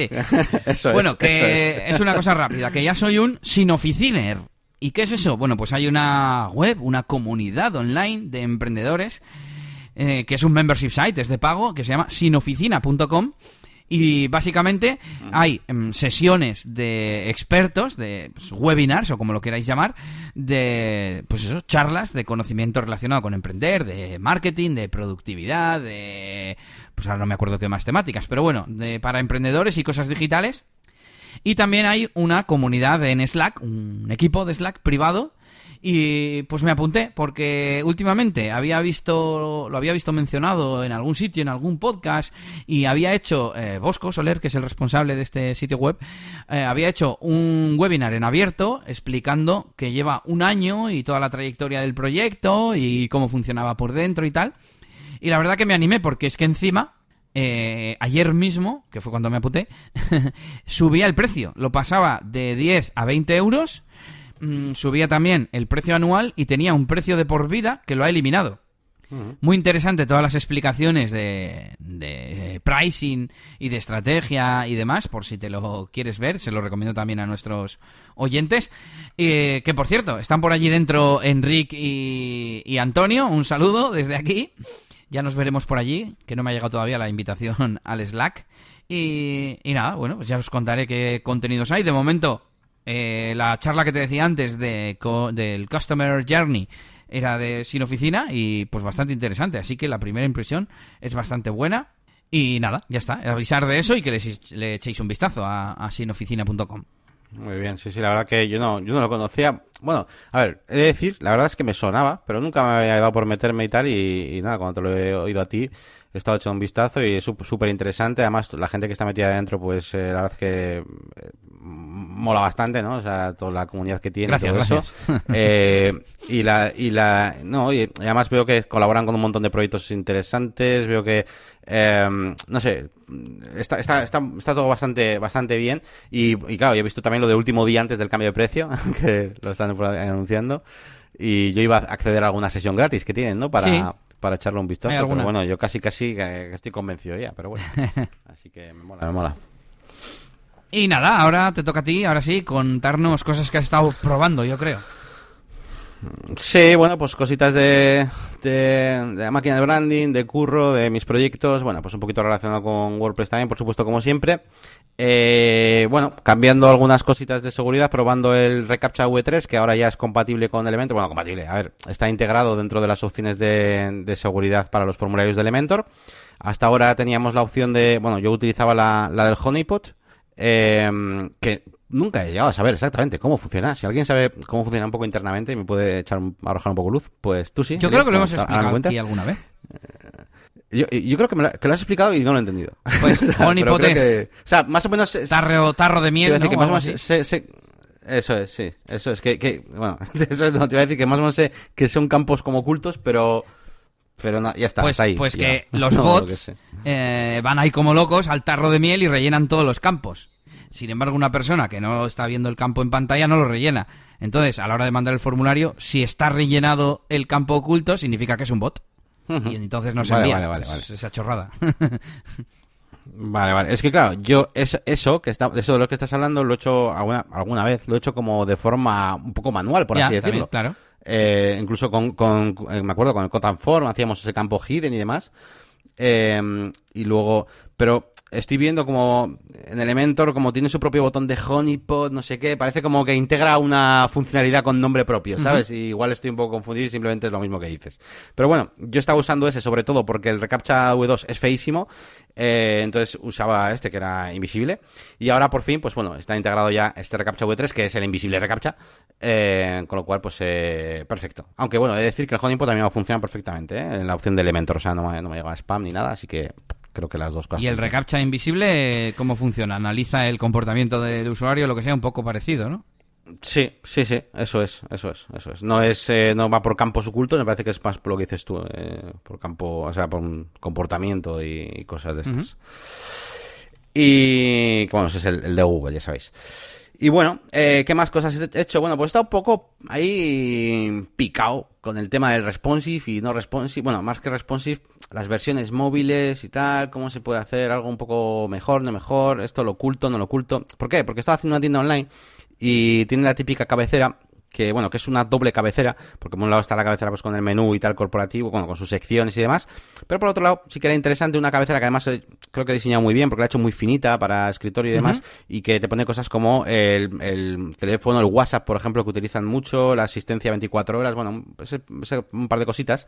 Speaker 1: bueno, que es. una cosa rápida, que ya soy un sin oficiner. ¿Y qué es eso? Bueno, pues hay una web, una comunidad online de emprendedores, eh, que es un membership site, es de pago, que se llama sinoficina.com. Y básicamente hay em, sesiones de expertos, de pues, webinars o como lo queráis llamar, de pues eso, charlas de conocimiento relacionado con emprender, de marketing, de productividad, de pues ahora no me acuerdo qué más temáticas, pero bueno, de, para emprendedores y cosas digitales y también hay una comunidad en Slack, un equipo de Slack privado. Y pues me apunté porque últimamente había visto, lo había visto mencionado en algún sitio, en algún podcast, y había hecho, eh, Bosco Soler, que es el responsable de este sitio web, eh, había hecho un webinar en abierto explicando que lleva un año y toda la trayectoria del proyecto y cómo funcionaba por dentro y tal. Y la verdad que me animé porque es que encima eh, ayer mismo, que fue cuando me apunté, (laughs) subía el precio. Lo pasaba de 10 a 20 euros. Mm, subía también el precio anual y tenía un precio de por vida que lo ha eliminado. Muy interesante todas las explicaciones de, de, pricing y de estrategia y demás, por si te lo quieres ver, se lo recomiendo también a nuestros oyentes. Eh, que por cierto, están por allí dentro Enrique y, y Antonio, un saludo desde aquí. Ya nos veremos por allí, que no me ha llegado todavía la invitación (laughs) al Slack. Y, nada, bueno, pues ya os contaré qué contenidos hay. De momento, eh, la charla que te decía antes de, del Customer Journey era de Sin Oficina y pues bastante interesante. Así que la primera impresión es bastante buena. Y nada, ya está. Avisar de eso y que le, echéis un vistazo a, a sinoficina.com.
Speaker 2: Muy bien, sí, sí, la verdad que yo no, yo no lo conocía. Bueno, a ver, he de decir, la verdad es que me sonaba, pero nunca me había dado por meterme y tal, y, nada, cuando te lo he oído a ti, he estado echando un vistazo y es súper interesante. Además, la gente que está metida adentro, pues eh, la verdad es que eh, mola bastante, ¿no? O sea, toda la comunidad que tiene
Speaker 1: todo eso. (laughs)
Speaker 2: Eh, y la, y la, no, y además veo que colaboran con un montón de proyectos interesantes, veo que, em, no sé, está, está, está, está, todo bastante, bastante bien. Y, y claro, yo he visto también lo de último día antes del cambio de precio, (laughs) que lo están anunciando. Y yo iba a acceder a alguna sesión gratis que tienen, ¿no? Para, para echarle un vistazo. Pero bueno, yo casi, casi estoy convencido ya, pero bueno. (laughs) Así que me mola, me mola.
Speaker 1: Y nada, ahora te toca a ti, ahora sí, contarnos cosas que has estado probando, yo creo.
Speaker 2: Sí, bueno, pues cositas de, de, máquina de branding, de curro, de mis proyectos, bueno, pues un poquito relacionado con WordPress también, por supuesto, como siempre. Eh, bueno, cambiando algunas cositas de seguridad, probando el reCAPTCHA V3, que ahora ya es compatible con Elementor. Bueno, compatible, a ver, está integrado dentro de las opciones de, de seguridad para los formularios de Elementor. Hasta ahora teníamos la opción de, bueno, yo utilizaba la, la del Honeypot, eh, que nunca he llegado a saber exactamente cómo funciona. Si alguien sabe cómo funciona un poco internamente y me puede echar arrojar un poco luz, pues tú sí.
Speaker 1: Yo creo que lo hemos explicado aquí alguna vez.
Speaker 2: Yo, yo, creo que, me lo, que, lo, has explicado y no lo he entendido.
Speaker 1: Pues (laughs)
Speaker 2: o sea, más o menos...
Speaker 1: Tarro, tarro de miel,
Speaker 2: ¿no? que más o menos eso es, sí. Eso es. Que, que bueno, (laughs) eso no, te iba a decir que más o menos sé que son campos como ocultos, pero... Pero no, ya está,
Speaker 1: pues,
Speaker 2: ahí.
Speaker 1: Pues que (laughs) los bots eh, van ahí como locos al tarro de miel y rellenan todos los campos. Sin embargo, una persona que no está viendo el campo en pantalla no lo rellena. Entonces, a la hora de mandar el formulario, si está rellenado el campo oculto, significa que es un bot. Y entonces no se envía vale, vale, esa chorrada. (laughs)
Speaker 2: Vale, vale. Es que claro, yo es, eso que está, eso de lo que estás hablando lo he hecho alguna, alguna vez, lo he hecho como de forma un poco manual, por así decirlo.
Speaker 1: claro.
Speaker 2: Eh, incluso con, eh, me acuerdo con el Cotanform hacíamos ese campo hidden y demás. Eh, y luego, pero estoy viendo como en Elementor, como tiene su propio botón de honeypot, no sé qué, parece como que integra una funcionalidad con nombre propio, ¿sabes? y igual estoy un poco confundido y simplemente es lo mismo que dices. Pero bueno, yo estaba usando ese sobre todo porque el reCAPTCHA V2 es feísimo, eh, entonces usaba este que era invisible. Y ahora por fin, pues bueno, está integrado ya este reCAPTCHA V3 que es el invisible reCAPTCHA, eh, con lo cual pues eh, perfecto. Aunque bueno, he de decir que el honeypot también va a funcionar perfectamente en la opción de Elementor, o sea, no me, no me llega spam ni nada, así que creo que las dos cosas.
Speaker 1: ¿Y el reCAPTCHA invisible cómo funciona? ¿Analiza el comportamiento del usuario, lo que sea, un poco parecido, no?
Speaker 2: Sí, sí, sí, eso es, eso es, eso es. No es, eh, no va por campos ocultos, me parece que es más por lo que dices tú, eh, por campo, o sea, por un comportamiento y, cosas de estas. Y, bueno, ese es el, de Google, ya sabéis. Y bueno, eh, ¿qué más cosas he hecho? Bueno, pues he estado un poco ahí picado con el tema del responsive y no responsive. Bueno, más que responsive, las versiones móviles y tal, cómo se puede hacer algo un poco mejor, no mejor, esto lo oculto, no lo oculto. ¿Por qué? Porque estaba haciendo una tienda online y tiene la típica cabecera que bueno, que es una doble cabecera, porque por un lado está la cabecera pues con el menú y tal corporativo, bueno, con sus secciones y demás, pero por otro lado sí que era interesante una cabecera que además eh, creo que he diseñado muy bien, porque la he hecho muy finita para escritorio y demás, y que te pone cosas como el, el, teléfono, el WhatsApp, por ejemplo, que utilizan mucho, la asistencia 24 horas, bueno, un par de cositas,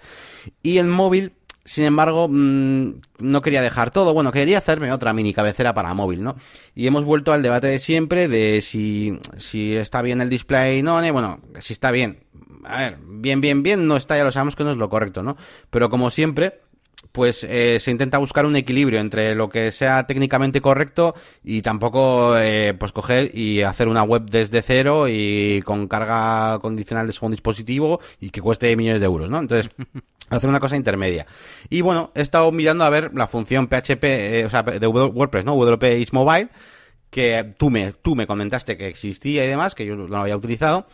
Speaker 2: y el móvil sin embargo, mm, no quería dejar todo. Bueno, quería hacerme otra mini cabecera para móvil, ¿no? Y hemos vuelto al debate de siempre de si, si está bien el display no, bueno, si está bien. A ver, bien, bien, bien, no está, ya lo sabemos que no es lo correcto, ¿no? Pero como siempre, pues eh, se intenta buscar un equilibrio entre lo que sea técnicamente correcto y tampoco eh, pues coger y hacer una web desde cero y con carga condicional de segundo dispositivo y que cueste millones de euros, ¿no? Entonces, (laughs) hacer una cosa intermedia. Y bueno, he estado mirando a ver la función PHP, eh, o sea, de WordPress, ¿no? WP is Mobile, que tú me, tú me comentaste que existía y demás, que yo no lo había utilizado.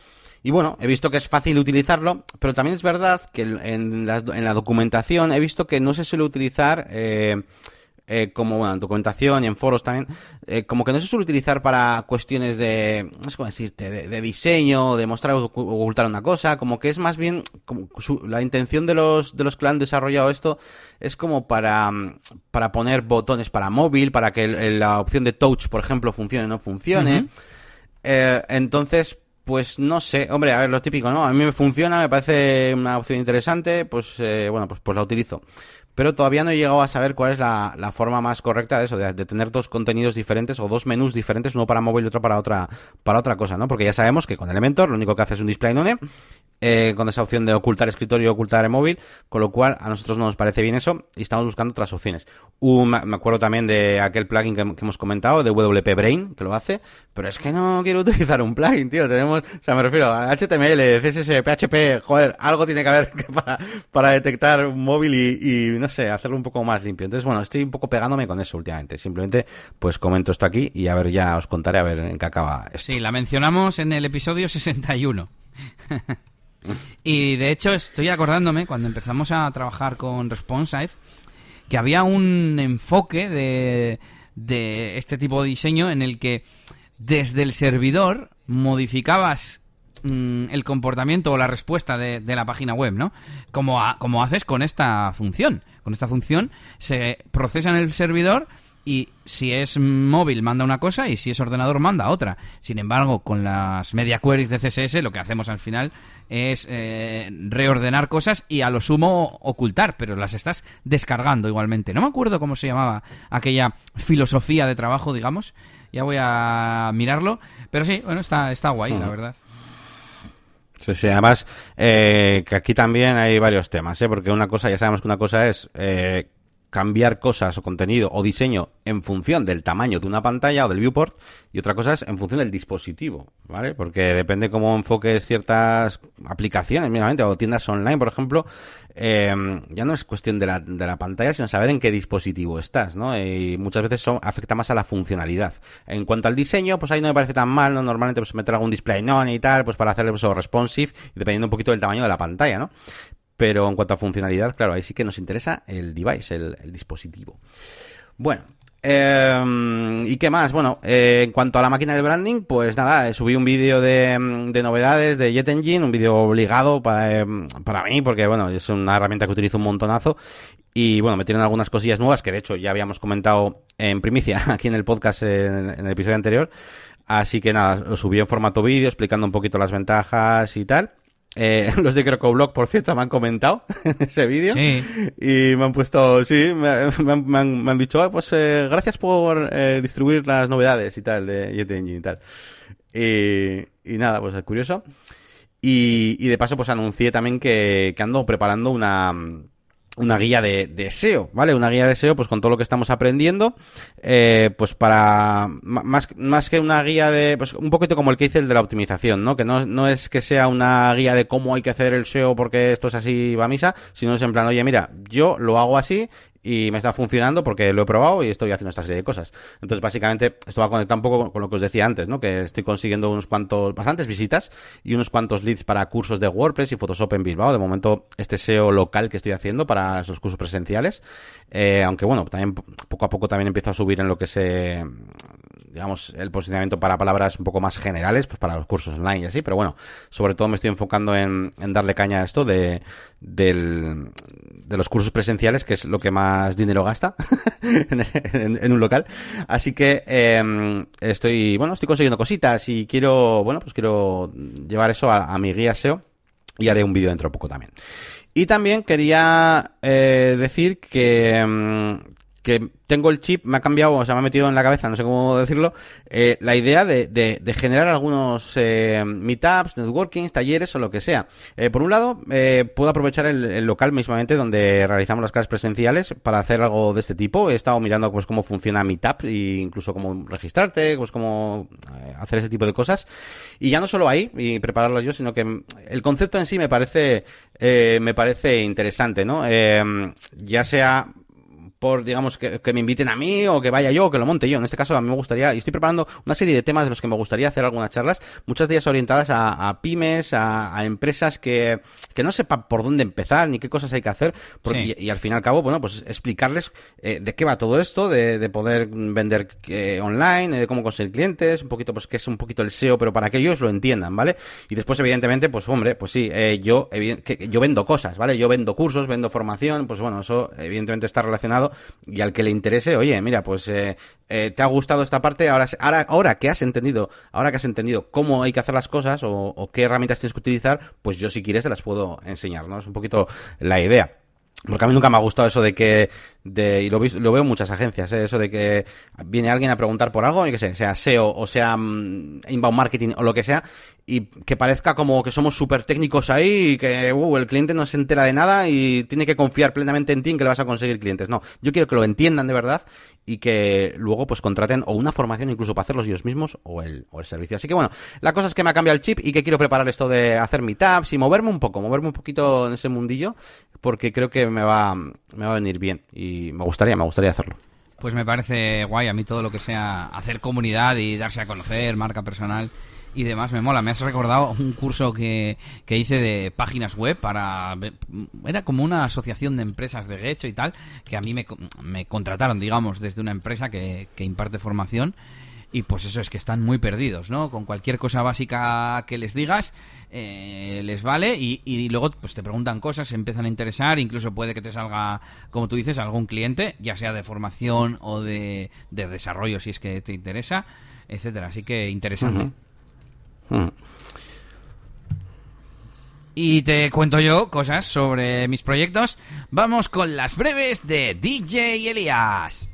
Speaker 2: Y bueno, he visto que es fácil utilizarlo, pero también es verdad que en la, en la documentación he visto que no se suele utilizar eh, eh, como bueno, en documentación y en foros también, eh, como que no se suele utilizar para cuestiones de, no sé cómo decirte, de, diseño, de mostrar o ocultar una cosa, como que es más bien, como la intención de los, de los que han desarrollado esto es como para, para poner botones para móvil, para que la opción de touch, por ejemplo, funcione o no funcione. eh, entonces, pues no sé, hombre, a ver, lo típico, ¿no? A mí me funciona, me parece una opción interesante, pues eh, bueno, pues, pues la utilizo pero todavía no he llegado a saber cuál es la, forma más correcta de eso, de, tener dos contenidos diferentes o dos menús diferentes, uno para móvil y otro para otra, para otra cosa, ¿no? Porque ya sabemos que con Elementor lo único que hace es un display none, eh, con esa opción de ocultar escritorio y ocultar el móvil, con lo cual a nosotros no nos parece bien eso y estamos buscando otras opciones. me acuerdo también de aquel plugin que, hemos comentado, de WP Brain, que lo hace, pero es que no quiero (laughs) utilizar un plugin, tío, tenemos, o sea, me refiero a HTML, CSS, PHP, joder, algo tiene que haber (laughs) para, para detectar un móvil y, hacerlo un poco más limpio. Entonces, bueno, estoy un poco pegándome con eso últimamente. Simplemente, pues comento esto aquí y a ver, ya os contaré a ver en qué acaba esto.
Speaker 1: Sí, la mencionamos en el episodio 61. (laughs) y de hecho, estoy acordándome cuando empezamos a trabajar con Responsive que había un enfoque de, de este tipo de diseño en el que desde el servidor modificabas Mm, el comportamiento o la respuesta de, la página web, ¿no? Como, como haces con esta función. Con esta función se procesa en el servidor y si es móvil manda una cosa y si es ordenador manda otra. Sin embargo, con las media queries de CSS lo que hacemos al final es eh, reordenar cosas y a lo sumo ocultar, pero las estás descargando igualmente. No me acuerdo cómo se llamaba aquella filosofía de trabajo, digamos. Ya voy a mirarlo, pero sí, bueno, está, está guay, la verdad.
Speaker 2: Sí, sí, además eh, que aquí también hay varios temas, ¿eh? porque una cosa, ya sabemos que una cosa es eh, cambiar cosas o contenido o diseño en función del tamaño de una pantalla o del viewport y otra cosa es en función del dispositivo, ¿vale? Porque depende cómo enfoques ciertas aplicaciones, mínimamente, o tiendas online, por ejemplo, eh, ya no es cuestión de la, de la pantalla, sino saber en qué dispositivo estás, ¿no? Y muchas veces afecta más a la funcionalidad. En cuanto al diseño, pues ahí no me parece tan mal, ¿no? Normalmente pues meter algún display non y tal, pues para hacerlo eso responsive y dependiendo un poquito del tamaño de la pantalla, ¿no? Pero en cuanto a funcionalidad, claro, ahí sí que nos interesa el device, el, dispositivo. Bueno, eh, ¿Y qué más? Bueno, eh, en cuanto a la máquina del branding, pues nada, subí un vídeo de, novedades de Jet Engine, un vídeo obligado para, para, mí, porque bueno, es una herramienta que utilizo un montonazo. Y bueno, me tienen algunas cosillas nuevas que de hecho ya habíamos comentado en primicia (laughs) aquí en el podcast en, en el episodio anterior. Así que nada, lo subí en formato vídeo explicando un poquito las ventajas y tal. Eh, (laughs) los de Crocoblog, por cierto, me han comentado en (laughs) ese vídeo. Sí. Y me han puesto, sí, me, han, dicho, pues eh, gracias por eh, distribuir las novedades y tal de Jet Engine y tal. Y, nada, pues es curioso. Y, de paso, pues anuncié también que, que ando preparando una una guía de, de, SEO, ¿vale? Una guía de SEO, pues con todo lo que estamos aprendiendo, eh, pues para, más, más que una guía de, pues un poquito como el que hice el de la optimización, ¿no? Que no, no es que sea una guía de cómo hay que hacer el SEO porque esto es así, va a misa, sino es en plan, oye, mira, yo lo hago así y me está funcionando porque lo he probado y estoy haciendo esta serie de cosas. Entonces, básicamente, esto va a conectar un poco con lo que os decía antes, ¿no? Que estoy consiguiendo unos cuantos, bastantes visitas y unos cuantos leads para cursos de WordPress y Photoshop en Bilbao. De momento, este SEO local que estoy haciendo para esos cursos presenciales. Eh, aunque bueno, también poco a poco también empiezo a subir en lo que se digamos, el posicionamiento para palabras un poco más generales, pues para los cursos online y así, pero bueno, sobre todo me estoy enfocando en, darle caña a esto de, del, de los cursos presenciales, que es lo que más dinero gasta (laughs) en, un local. Así que em, estoy, bueno, estoy consiguiendo cositas y quiero, bueno, pues quiero llevar eso a, mi guía SEO y haré un vídeo dentro de poco también. Y también quería eh, decir que, em, que tengo el chip, me ha cambiado, o sea, me ha metido en la cabeza, no sé cómo decirlo, eh, la idea de, generar algunos eh, meetups, networkings, talleres o lo que sea. Eh, por un lado, puedo aprovechar el, local mismamente donde realizamos las clases presenciales para hacer algo de este tipo. He estado mirando pues cómo funciona Meetup e incluso cómo registrarte, pues cómo hacer ese tipo de cosas. Y ya no solo ahí y prepararlo yo, sino que el concepto en sí me parece, me parece interesante, ¿no? ya sea por, digamos, que, me inviten a mí o que vaya yo o que lo monte yo. En este caso, a mí me gustaría, y estoy preparando una serie de temas de los que me gustaría hacer algunas charlas, muchas de ellas orientadas a, pymes, a, empresas que, que no sepan por dónde empezar ni qué cosas hay que hacer, porque, y, al fin y al cabo, bueno, pues explicarles eh, de qué va todo esto, de, de poder vender eh, online, de cómo conseguir clientes, un poquito, pues que es un poquito el SEO, pero para que ellos lo entiendan, ¿vale? Y después, evidentemente, pues hombre, pues sí, eh, yo, que, yo vendo cosas, ¿vale? Yo vendo cursos, vendo formación, pues bueno, eso evidentemente está relacionado y al que le interese, oye, mira, pues eh, eh, te ha gustado esta parte, ahora, ahora, ahora que has entendido, ahora que has entendido cómo hay que hacer las cosas o, qué herramientas tienes que utilizar, pues yo si quieres te las puedo enseñar, ¿no? Es un poquito la idea. Porque a mí nunca me ha gustado eso de que, de, y lo, veo en muchas agencias, ¿eh? eso de que viene alguien a preguntar por algo, y que sé, sea SEO o sea mm, inbound marketing o lo que sea, y que parezca como que somos súper técnicos ahí y que uh, el cliente no se entera de nada y tiene que confiar plenamente en ti en que le vas a conseguir clientes. No, yo quiero que lo entiendan de verdad y que luego pues contraten o una formación incluso para hacerlos ellos mismos o el, o el servicio. Así que bueno, la cosa es que me ha cambiado el chip y que quiero preparar esto de hacer meetups y moverme un poco, moverme un poquito en ese mundillo porque creo que me va, me va a venir bien y me gustaría, me gustaría hacerlo.
Speaker 1: Pues me parece guay a mí todo lo que sea hacer comunidad y darse a conocer, marca personal y demás me mola. Me has recordado un curso que, que hice de páginas web para... Era como una asociación de empresas de Gecho y tal, que a mí me, me contrataron, digamos, desde una empresa que, que imparte formación y pues eso es que están muy perdidos, ¿no? Con cualquier cosa básica que les digas, eh, les vale y, y, luego pues te preguntan cosas, se empiezan a interesar, incluso puede que te salga, como tú dices, algún cliente, ya sea de formación o de, de desarrollo si es que te interesa, etcétera. Así que interesante. Y te cuento yo cosas sobre mis proyectos. Vamos con las breves de DJ Elias.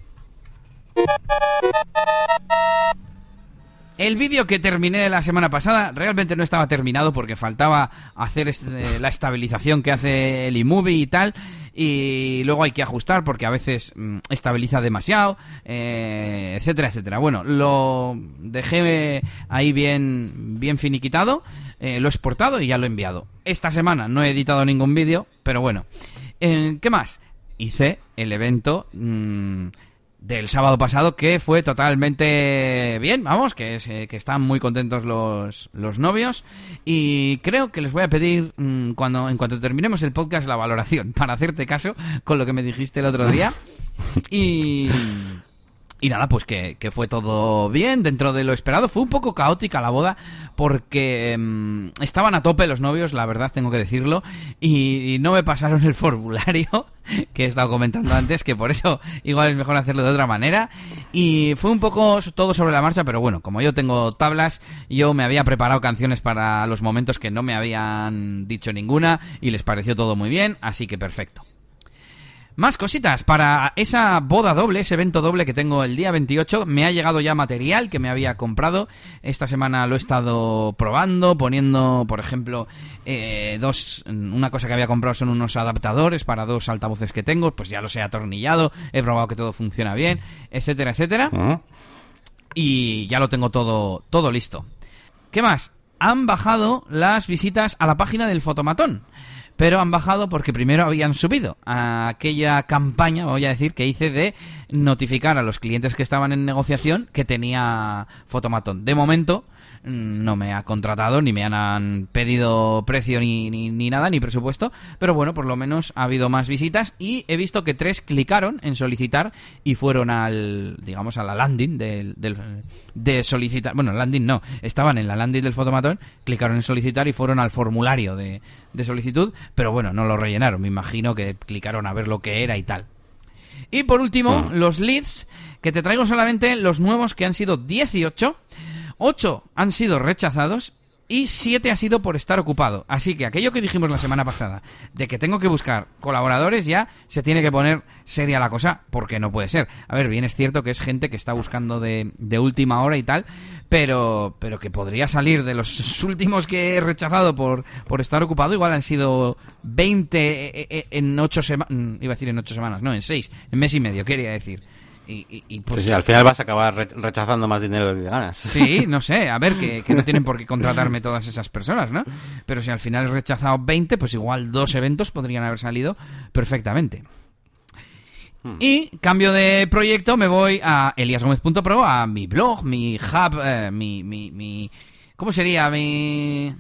Speaker 1: El vídeo que terminé la semana pasada realmente no estaba terminado porque faltaba hacer este, la estabilización que hace el iMovie y tal. Y luego hay que ajustar porque a veces mm, estabiliza demasiado, eh, etcétera, etcétera. Bueno, lo dejé ahí bien, bien finiquitado, eh, lo he exportado y ya lo he enviado. Esta semana no he editado ningún vídeo, pero bueno. Eh, ¿Qué más? Hice el evento... Mm, del sábado pasado que fue totalmente bien, vamos, que, eh, que están muy contentos los, los novios. Y creo que les voy a pedir mm, cuando en cuanto terminemos el podcast la valoración (laughs) para hacerte caso con lo que me dijiste el otro día. (laughs) Y y nada, pues que, fue todo bien, dentro de lo esperado. Fue un poco caótica la boda porque mm, estaban a tope los novios, la verdad tengo que decirlo, y, no me pasaron el formulario (laughs) que he estado comentando antes, que por eso igual es mejor hacerlo de otra manera. Y fue un poco todo sobre la marcha, pero bueno, como yo tengo tablas, yo me había preparado canciones para los momentos que no me habían dicho ninguna y les pareció todo muy bien, así que perfecto. Más cositas. Para esa boda doble, ese evento doble que tengo el día 28, me ha llegado ya material que me había comprado. Esta semana lo he estado probando, poniendo, por ejemplo, eh, dos. Una cosa que había comprado son unos adaptadores para dos altavoces que tengo. Pues ya los he atornillado, he probado que todo funciona bien, etcétera, etcétera.
Speaker 2: Ah.
Speaker 1: Y ya lo tengo todo, todo listo. ¿Qué más? Han bajado las visitas a la página del fotomatón pero han bajado porque primero habían subido a aquella campaña, voy a decir, que hice de notificar a los clientes que estaban en negociación que tenía Fotomatón. De momento no me ha contratado, ni me han pedido precio ni, ni, nada, ni presupuesto, pero bueno, por lo menos ha habido más visitas y he visto que tres clicaron en solicitar y fueron al, digamos, a la landing del, del de solicitar, bueno, landing no, estaban en la landing del fotomatón, clicaron en solicitar y fueron al formulario de, de solicitud, pero bueno, no lo rellenaron. Me imagino que clicaron a ver lo que era y tal. Y por último, los leads, que te traigo solamente los nuevos que han sido 18. 8 han sido rechazados y 7 ha sido por estar ocupado. Así que aquello que dijimos la semana pasada, de que tengo que buscar colaboradores, ya se tiene que poner seria la cosa, porque no puede ser. A ver, bien es cierto que es gente que está buscando de, última hora y tal, pero, pero que podría salir de los (laughs) últimos que he rechazado por, por estar ocupado, igual han sido 20 eh, eh, en 8 semanas, mm, iba a decir en 8 semanas, no, en 6, en mes y medio, quería decir. Y, y, pues,
Speaker 2: sí, al final vas a acabar rechazando más dinero de lo que ganas.
Speaker 1: Sí, (laughs) no sé, a ver, que, que, no tienen por qué contratarme todas esas personas, ¿no? Pero si al final he rechazado 20, pues igual dos eventos podrían haber salido perfectamente. Hmm. Y cambio de proyecto, me voy a eliasgomez.pro, a mi blog, mi hub, eh, mi, mi, mi... ¿Cómo sería? Mi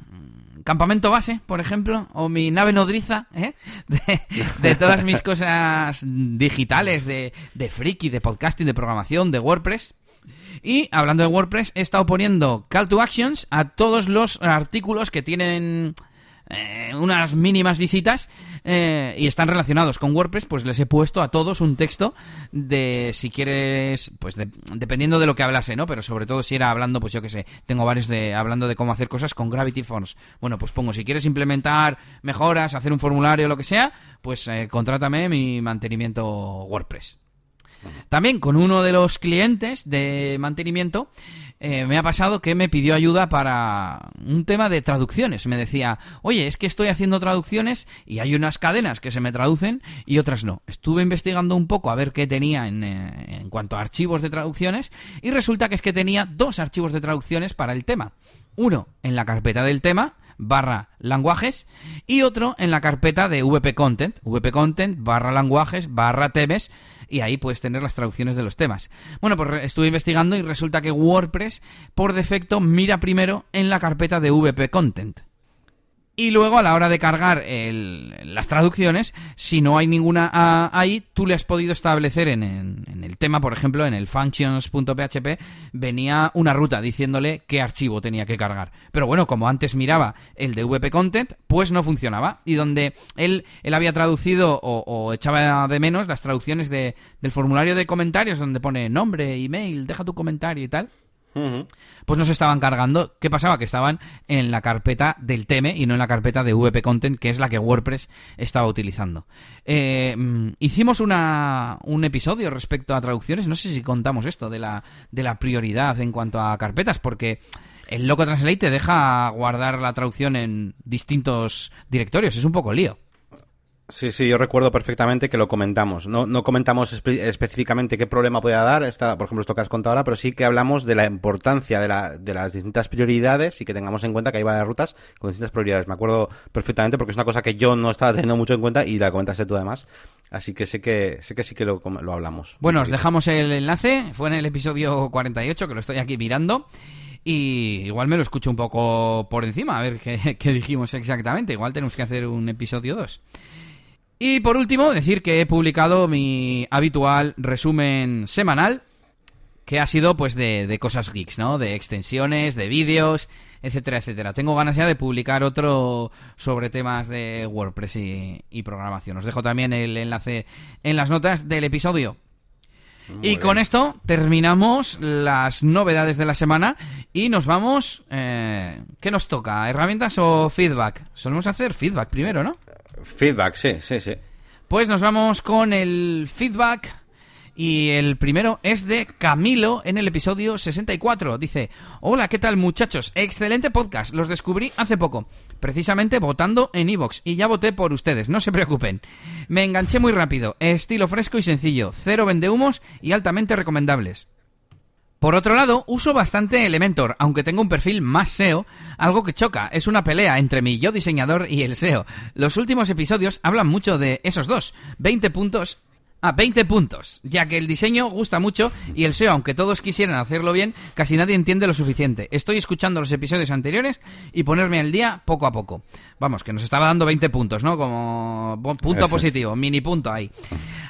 Speaker 1: campamento base, por ejemplo, o mi nave nodriza, ¿eh? de, todas mis (laughs) cosas digitales, de, de friki, de podcasting, de programación, de WordPress. Y hablando de WordPress, he estado poniendo call to actions a todos los artículos que tienen eh, unas mínimas visitas eh, y están relacionados con WordPress, pues les he puesto a todos un texto de si quieres, pues dependiendo de lo que hablase, ¿no? Pero sobre todo si era hablando, pues yo que sé, tengo varios de hablando de cómo hacer cosas con Gravity Forms. Bueno, pues pongo, si quieres implementar mejoras, hacer un formulario, lo que sea, pues eh, contrátame mi mantenimiento WordPress. También con uno de los clientes de mantenimiento eh, me ha pasado que me pidió ayuda para un tema de traducciones. Me decía, oye, es que estoy haciendo traducciones y hay unas cadenas que se me traducen y otras no. Estuve investigando un poco a ver qué tenía en, eh, en cuanto a archivos de traducciones y resulta que es que tenía dos archivos de traducciones para el tema. Uno en la carpeta del tema, barra lenguajes y otro en la carpeta de VP Content, VP Content barra lenguajes barra temas y ahí puedes tener las traducciones de los temas. Bueno, pues estuve investigando y resulta que WordPress por defecto mira primero en la carpeta de VP Content. Y luego a la hora de cargar las traducciones, si no hay ninguna ahí, tú le has podido establecer en, el tema, por ejemplo, en el functions.php, venía una ruta diciéndole qué archivo tenía que cargar. Pero bueno, como antes miraba el de VP Content, pues no funcionaba. Y donde él, él había traducido o, echaba de menos las traducciones de, del formulario de comentarios, donde pone nombre, email, deja tu comentario y tal pues no se estaban cargando. ¿Qué pasaba? Que estaban en la carpeta del teme y no en la carpeta de VP Content, que es la que WordPress estaba utilizando. Eh, mm, hicimos una, un episodio respecto a traducciones. No sé si contamos esto de la, de la prioridad en cuanto a carpetas, porque el Loco Translate te deja guardar la traducción en distintos directorios. Es un poco lío.
Speaker 2: Sí, sí, yo recuerdo perfectamente que lo comentamos. No, no comentamos específicamente qué problema puede dar, esta, por ejemplo, esto que has contado ahora, pero sí que hablamos de la importancia de, la, de las distintas prioridades y que tengamos en cuenta que hay varias rutas con distintas prioridades. Me acuerdo perfectamente porque es una cosa que yo no estaba teniendo mucho en cuenta y la comentaste tú además. Así que sé que, sé que sí que lo, lo hablamos.
Speaker 1: Bueno, os dejamos el enlace. Fue en el episodio 48, que lo estoy aquí mirando. Y igual me lo escucho un poco por encima, a ver qué, (laughs) qué dijimos exactamente. Igual tenemos que hacer un episodio 2. Y por último, decir que he publicado mi habitual resumen semanal, que ha sido pues de, cosas geeks, ¿no? De extensiones, de vídeos, etcétera, etcétera. Tengo ganas ya de publicar otro sobre temas de WordPress y, programación. Os dejo también el enlace en las notas del episodio. y con esto terminamos las novedades de la semana y nos vamos... Eh, ¿Qué nos toca? ¿Herramientas o feedback? Solemos hacer feedback primero, ¿no?
Speaker 2: Feedback, sí, sí, sí.
Speaker 1: Pues nos vamos con el feedback y el primero es de Camilo en el episodio 64. Dice, hola, ¿qué tal muchachos? Excelente podcast, los descubrí hace poco, precisamente votando en Evox y ya voté por ustedes, no se preocupen. Me enganché muy rápido, estilo fresco y sencillo, cero vendehumos y altamente recomendables. Por otro lado, uso bastante Elementor, aunque tengo un perfil más SEO, algo que choca, es una pelea entre mi yo diseñador y el SEO. Los últimos episodios hablan mucho de esos dos, 20 puntos a 20 puntos, ya que el diseño gusta mucho y el SEO, aunque todos quisieran hacerlo bien, casi nadie entiende lo suficiente. Estoy escuchando los episodios anteriores y ponerme al día poco a poco. Vamos, que nos estaba dando 20 puntos, ¿no? Como punto positivo, mini punto ahí.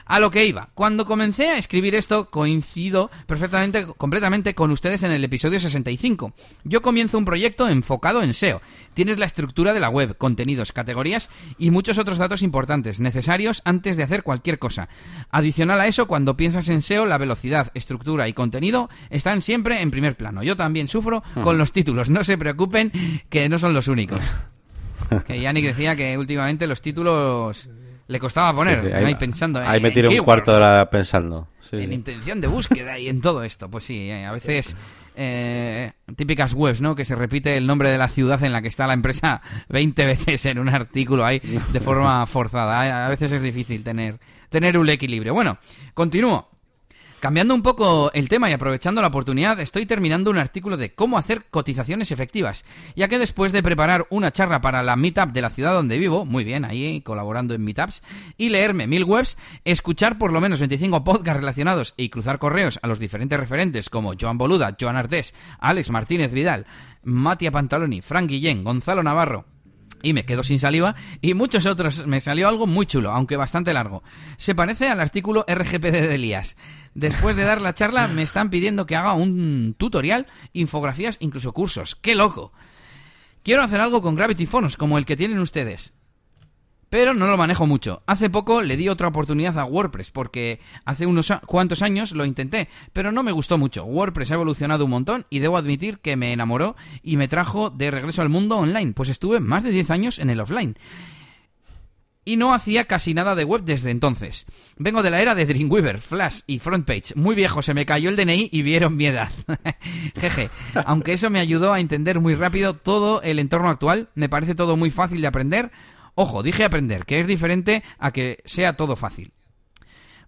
Speaker 1: A lo que iba. Cuando comencé a escribir esto, coincido perfectamente, completamente con ustedes en el episodio 65. Yo comienzo un proyecto enfocado en SEO. Tienes la estructura de la web, contenidos, categorías y muchos otros datos importantes, necesarios antes de hacer cualquier cosa. Adicional a eso, cuando piensas en SEO, la velocidad, estructura y contenido están siempre en primer plano. Yo también sufro con los títulos, no se preocupen que no son los únicos. (laughs) Que Yannick decía que últimamente los títulos le costaba poner, ahí, pensando.
Speaker 2: Ahí me tiré un cuarto de hora pensando.
Speaker 1: en intención de búsqueda y en todo esto. Pues sí, eh, a veces eh, típicas webs, ¿no? Que se repite el nombre de la ciudad en la que está la empresa (laughs) 20 veces en un artículo ahí de forma forzada. A veces es difícil tener, tener un equilibrio. Bueno, continúo. Cambiando un poco el tema y aprovechando la oportunidad, estoy terminando un artículo de cómo hacer cotizaciones efectivas, ya que después de preparar una charla para la Meetup de la ciudad donde vivo, muy bien, ahí colaborando en Meetups, y leerme mil webs, escuchar por lo menos 25 podcasts relacionados y cruzar correos a los diferentes referentes como Joan Boluda, Joan Artés, Alex Martínez Vidal, Matia Pantaloni, Frank Guillén, Gonzalo Navarro, y me quedo sin saliva y muchos otros me salió algo muy chulo, aunque bastante largo. Se parece al artículo RGPD de Elías. Después de dar la charla me están pidiendo que haga un tutorial, infografías, incluso cursos. ¡Qué loco! Quiero hacer algo con Gravity Phones como el que tienen ustedes pero no lo manejo mucho. Hace poco le di otra oportunidad a WordPress porque hace unos cuantos años lo intenté, pero no me gustó mucho. WordPress ha evolucionado un montón y debo admitir que me enamoró y me trajo de regreso al mundo online, pues estuve más de 10 años en el offline. Y no hacía casi nada de web desde entonces. Vengo de la era de Dreamweaver, Flash y Frontpage. Muy viejo, se me cayó el DNI y vieron mi edad. (laughs) Jeje. Aunque eso me ayudó a entender muy rápido todo el entorno actual, me parece todo muy fácil de aprender, Ojo, dije aprender, que es diferente a que sea todo fácil.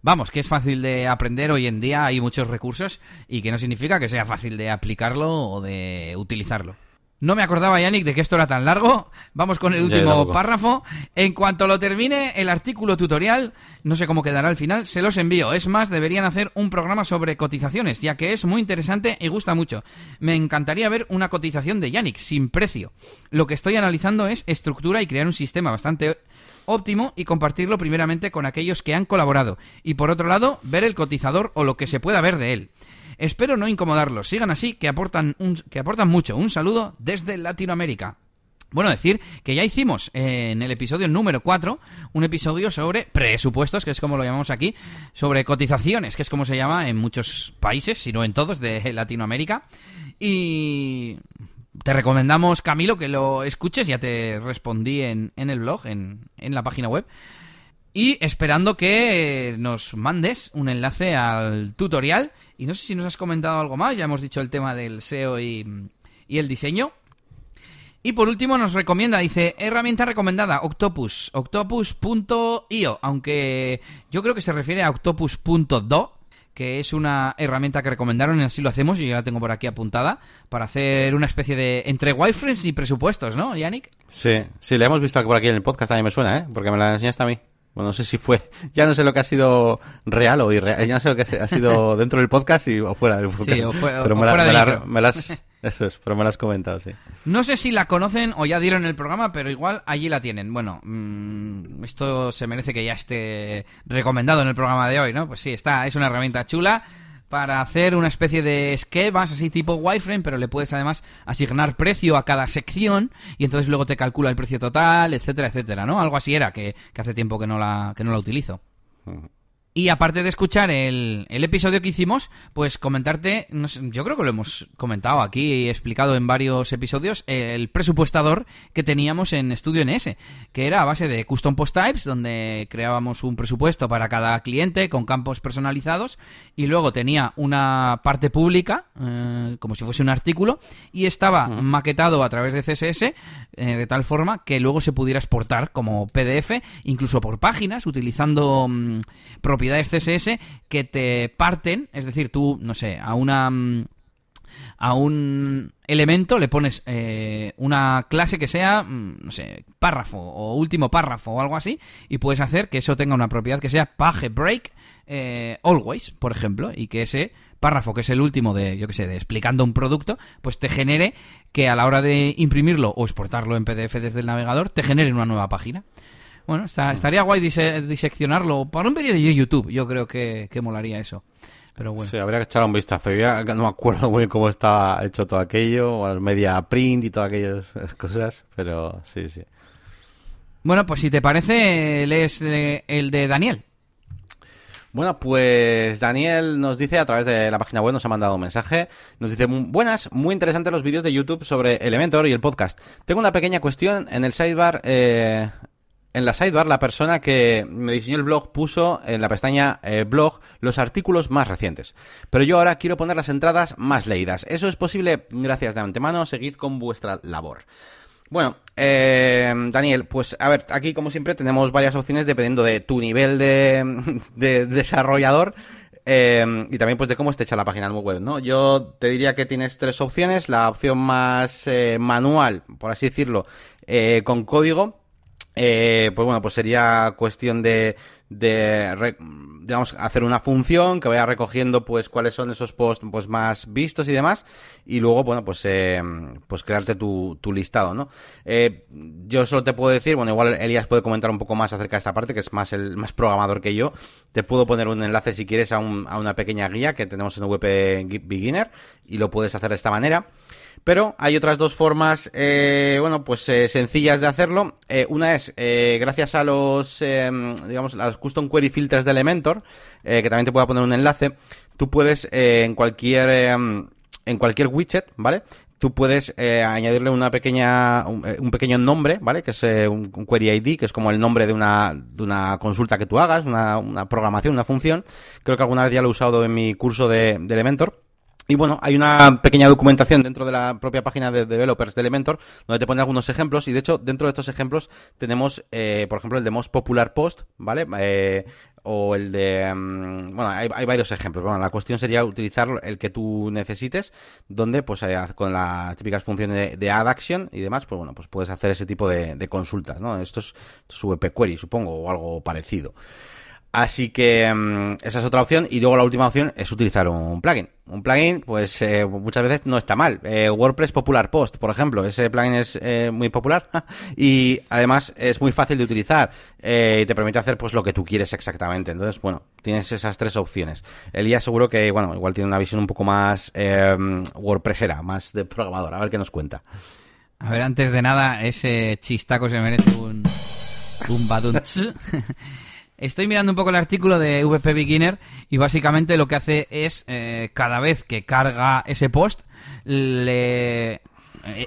Speaker 1: Vamos, que es fácil de aprender hoy en día, hay muchos recursos y que no significa que sea fácil de aplicarlo o de utilizarlo. No me acordaba, Yannick, de que esto era tan largo. Vamos con el último párrafo. En cuanto lo termine el artículo tutorial, no sé cómo quedará al final, se los envío. Es más, deberían hacer un programa sobre cotizaciones, ya que es muy interesante y gusta mucho. Me encantaría ver una cotización de Yannick, sin precio. Lo que estoy analizando es estructura y crear un sistema bastante óptimo y compartirlo primeramente con aquellos que han colaborado. Y por otro lado, ver el cotizador o lo que se pueda ver de él. Espero no incomodarlos. Sigan así, que aportan, que aportan mucho. Un saludo desde Latinoamérica. Bueno, decir que ya hicimos eh, en el episodio número 4 un episodio sobre presupuestos, que es como lo llamamos aquí, sobre cotizaciones, que es como se llama en muchos países, si no en todos, de Latinoamérica. Y te recomendamos, Camilo, que lo escuches, ya te respondí en, en el blog, en, en la página web. Y esperando que nos mandes un enlace al tutorial. Y no sé si nos has comentado algo más. Ya hemos dicho el tema del SEO y, el diseño. Y por último nos recomienda, dice, herramienta recomendada, Octopus, octopus.io, aunque yo creo que se refiere a octopus.do, que es una herramienta que recomendaron y así lo hacemos, y yo la tengo por aquí apuntada, para hacer una especie de entre wireframes y presupuestos, ¿no, Yannick?
Speaker 2: Sí, sí, la hemos visto por aquí en el podcast, mí me suena, ¿eh? Porque me la enseñaste a mí. Bueno, no sé si fue, (laughs) ya no sé lo que ha sido real o irreal, ya no sé lo que ha sido (laughs) dentro del podcast y o fuera del podcast.
Speaker 1: Sí, o, pero me, fuera
Speaker 2: me, las, (laughs) eso es, pero me las has comentado, sí.
Speaker 1: No sé si la conocen o ya dieron el programa, pero igual allí la tienen. Bueno, mmm, esto se merece que ya esté recomendado en el programa de hoy, ¿no? Pues sí, está, es una herramienta chula para hacer una especie de esquemas así tipo wireframe, pero le puedes además asignar precio a cada sección y entonces luego te calcula el precio total, etcétera, etcétera, ¿no? Algo así era, que, hace tiempo que no la, que no la utilizo. Y aparte de escuchar el, el episodio que hicimos, pues comentarte, no sé, yo creo que lo hemos comentado aquí y explicado en varios episodios, el presupuestador que teníamos en Studio NS, que era a base de custom post types, donde creábamos un presupuesto para cada cliente con campos personalizados, y luego tenía una parte pública, eh, como si fuese un artículo, y estaba maquetado a través de CSS, eh, de tal forma que luego se pudiera exportar como PDF, incluso por páginas, utilizando mm, propiedades CSS que te parten, es decir, tú, no sé, a una mm, a un elemento le pones eh, una clase que sea, mm, no sé, párrafo o último párrafo o algo así, y puedes hacer que eso tenga una propiedad que sea page break eh, always, por ejemplo, y que ese párrafo, que es el último de, yo que sé, de explicando un producto, pues te genere que a la hora de imprimirlo o exportarlo en PDF desde el navegador, te genere una nueva página. Bueno, está, estaría guay diseccionarlo para un vídeo de YouTube. Yo creo que, molaría eso. Pero bueno.
Speaker 2: Sí, habría que echar un vistazo. Yo ya no me acuerdo muy bien cómo está hecho todo aquello, o media print y todas aquellas (laughs) cosas, pero sí, sí.
Speaker 1: Bueno, pues si te parece, lees eh, el de Daniel.
Speaker 2: Bueno, pues Daniel nos dice a través de la página web, nos ha mandado un mensaje, nos dice, buenas, muy interesantes los vídeos de YouTube sobre Elementor y el podcast. Tengo una pequeña cuestión en el sidebar, eh, en la sidebar la persona que me diseñó el blog puso en la pestaña eh, blog los artículos más recientes. Pero yo ahora quiero poner las entradas más leídas. ¿Eso es posible? Gracias de antemano. Seguid con vuestra labor. Bueno, eh, Daniel, pues a ver, aquí como siempre tenemos varias opciones dependiendo de tu nivel de, (laughs) desarrollador. Eh, y también pues de cómo esté hecha la página web, ¿no? Yo te diría que tienes tres opciones. La opción más manual, por así decirlo, con código, eh, pues bueno, pues sería cuestión de, de digamos, hacer una función que vaya recogiendo pues cuáles son esos posts pues más vistos y demás y luego, bueno, pues eh, pues crearte tu, tu listado, ¿no? Eh, yo solo te puedo decir, bueno, igual Elías puede comentar un poco más acerca de esta parte, que es más el más programador que yo. Te puedo poner un enlace si quieres a, un, a una pequeña guía que tenemos en WP Beginner y lo puedes hacer de esta manera. Pero hay otras dos formas, eh, bueno, pues eh, sencillas de hacerlo. Eh, una es gracias a los, digamos, a los custom query filters de Elementor, que también te puedo poner un enlace. Tú puedes en cualquier en cualquier widget, ¿vale? Tú puedes añadirle una pequeña, un, pequeño nombre, ¿vale? Que es un, query ID, que es como el nombre de una, de una consulta que tú hagas, una, una programación, una función. Creo que alguna vez ya lo he usado en mi curso de, de Elementor. Y bueno, hay una pequeña documentación dentro de la propia página de developers de Elementor donde te pone algunos ejemplos y de hecho dentro de estos ejemplos tenemos, eh, por ejemplo, el de Most Popular Post, ¿vale? Eh, o el de... Mm, bueno, hay, varios ejemplos. Bueno, la cuestión sería utilizar el que tú necesites, donde pues eh, con las típicas funciones de, add action y demás, pues bueno, pues puedes hacer ese tipo de, consultas, ¿no? Esto es, esto es VP Query, supongo, o algo parecido. Así que mm, esa es otra opción. Y luego la última opción es utilizar un plugin. Un plugin, pues eh, muchas veces no está mal. Eh, WordPress Popular Post, por ejemplo. Ese plugin es eh, muy popular (laughs) y además es muy fácil de utilizar y te permite hacer pues lo que tú quieres exactamente. Entonces, bueno, tienes esas tres opciones. Elías seguro que, bueno, igual tiene una visión un poco más WordPressera, más de programador. A ver qué nos cuenta.
Speaker 1: A ver, antes de nada, ese chistaco se merece un, un badunch. (laughs) (laughs) Estoy mirando un poco el artículo de VP Beginner y básicamente lo que hace es eh, cada vez que carga ese post le eh,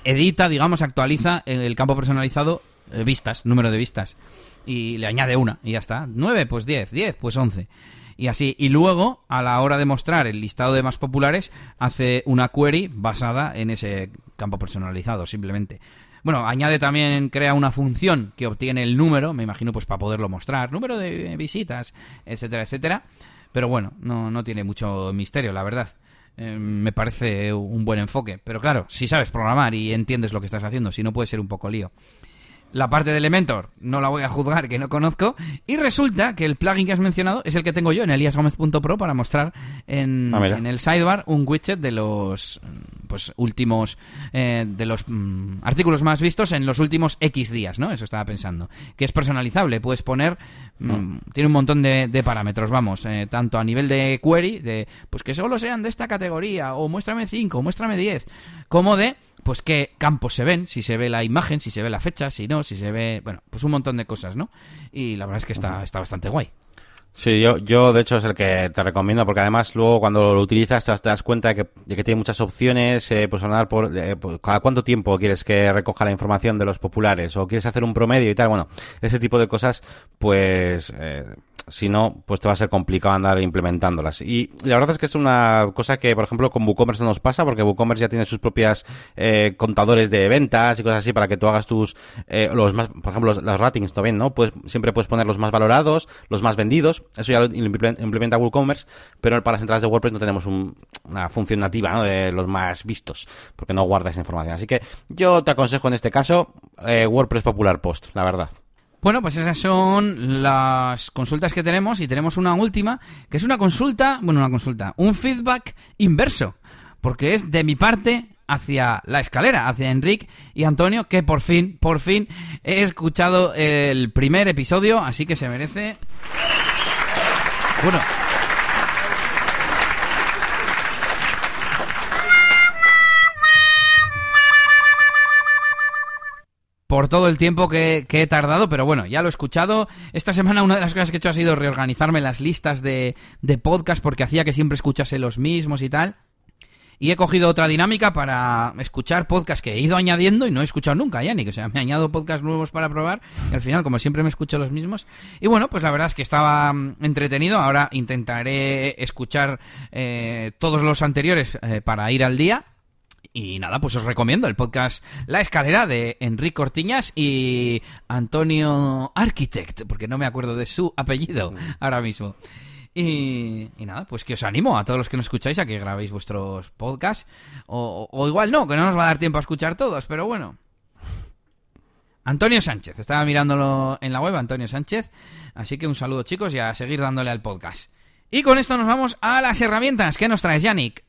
Speaker 1: edita, digamos, actualiza el campo personalizado eh, vistas, número de vistas y le añade una y ya está. 9 pues 10, 10 pues 11 y así. Y luego, a la hora de mostrar el listado de más populares, hace una query basada en ese campo personalizado, simplemente. Bueno, añade también, crea una función que obtiene el número, me imagino pues para poderlo mostrar, número de visitas, etcétera, etcétera. Pero bueno, no, no tiene mucho misterio, la verdad. Eh, me parece un buen enfoque. Pero claro, si sabes programar y entiendes lo que estás haciendo, si no puede ser un poco lío la parte de Elementor no la voy a juzgar, que no conozco. Y resulta que el plugin que has mencionado es el que tengo yo en eliasgomez.pro para mostrar en, ah, en, el sidebar un widget de los pues últimos eh, de los mm, artículos más vistos en los últimos X días, ¿no? Eso estaba pensando. Que es personalizable, puedes poner mm, ah. tiene un montón de, parámetros, vamos, eh, tanto a nivel de query, de pues que solo sean de esta categoría, o muéstrame 5, muéstrame 10, como de pues qué campos se ven, si se ve la imagen, si se ve la fecha, si no, si se ve, bueno, pues un montón de cosas, ¿no? Y la verdad es que está, está bastante guay.
Speaker 2: Sí, yo, yo de hecho es el que te recomiendo porque además luego cuando lo utilizas te das cuenta de que, de que tiene muchas opciones, eh, pues hablar por, eh, por, cada cuánto tiempo quieres que recoja la información de los populares o quieres hacer un promedio y tal, bueno, ese tipo de cosas pues eh, si no, pues te va a ser complicado andar implementándolas. Y la verdad es que es una cosa que, por ejemplo, con WooCommerce no nos pasa, porque WooCommerce ya tiene sus propias eh, contadores de ventas y cosas así para que tú hagas tus, eh, los más, por ejemplo, los, ratings también, ¿no? Pues siempre puedes poner los más valorados, los más vendidos, eso ya lo implementa WooCommerce, pero para las entradas de WordPress no tenemos un, una función nativa, ¿no? De los más vistos, porque no guarda esa información. Así que yo te aconsejo en este caso eh, WordPress Popular Post, la verdad.
Speaker 1: Bueno, pues esas son las consultas que tenemos y tenemos una última, que es una consulta, bueno, una consulta, un feedback inverso, porque es de mi parte hacia la escalera, hacia Enrique y Antonio, que por fin, por fin he escuchado el primer episodio, así que se merece... Bueno, todo el tiempo que, he tardado, pero bueno, ya lo he escuchado. Esta semana una de las cosas que he hecho ha sido reorganizarme las listas de, de podcast porque hacía que siempre escuchase los mismos y tal. Y he cogido otra dinámica para escuchar podcasts que he ido añadiendo y no he escuchado nunca, ya ni que o sea, me añado podcasts nuevos para probar al final, como siempre, me escucho los mismos. Y bueno, pues la verdad es que estaba entretenido. Ahora intentaré escuchar eh, todos los anteriores eh, para ir al día. Y nada, pues os recomiendo el podcast La Escalera de Enrique Cortiñas y Antonio Architect, porque no me acuerdo de su apellido ahora mismo. Y, y, nada, pues que os animo a todos los que nos escucháis a que grabéis vuestros podcasts. O, o, igual no, que no nos va a dar tiempo a escuchar todos, pero bueno. Antonio Sánchez, estaba mirándolo en la web, Antonio Sánchez. Así que un saludo chicos y a seguir dándole al podcast. Y con esto nos vamos a las herramientas. ¿Qué nos traes, Yannick?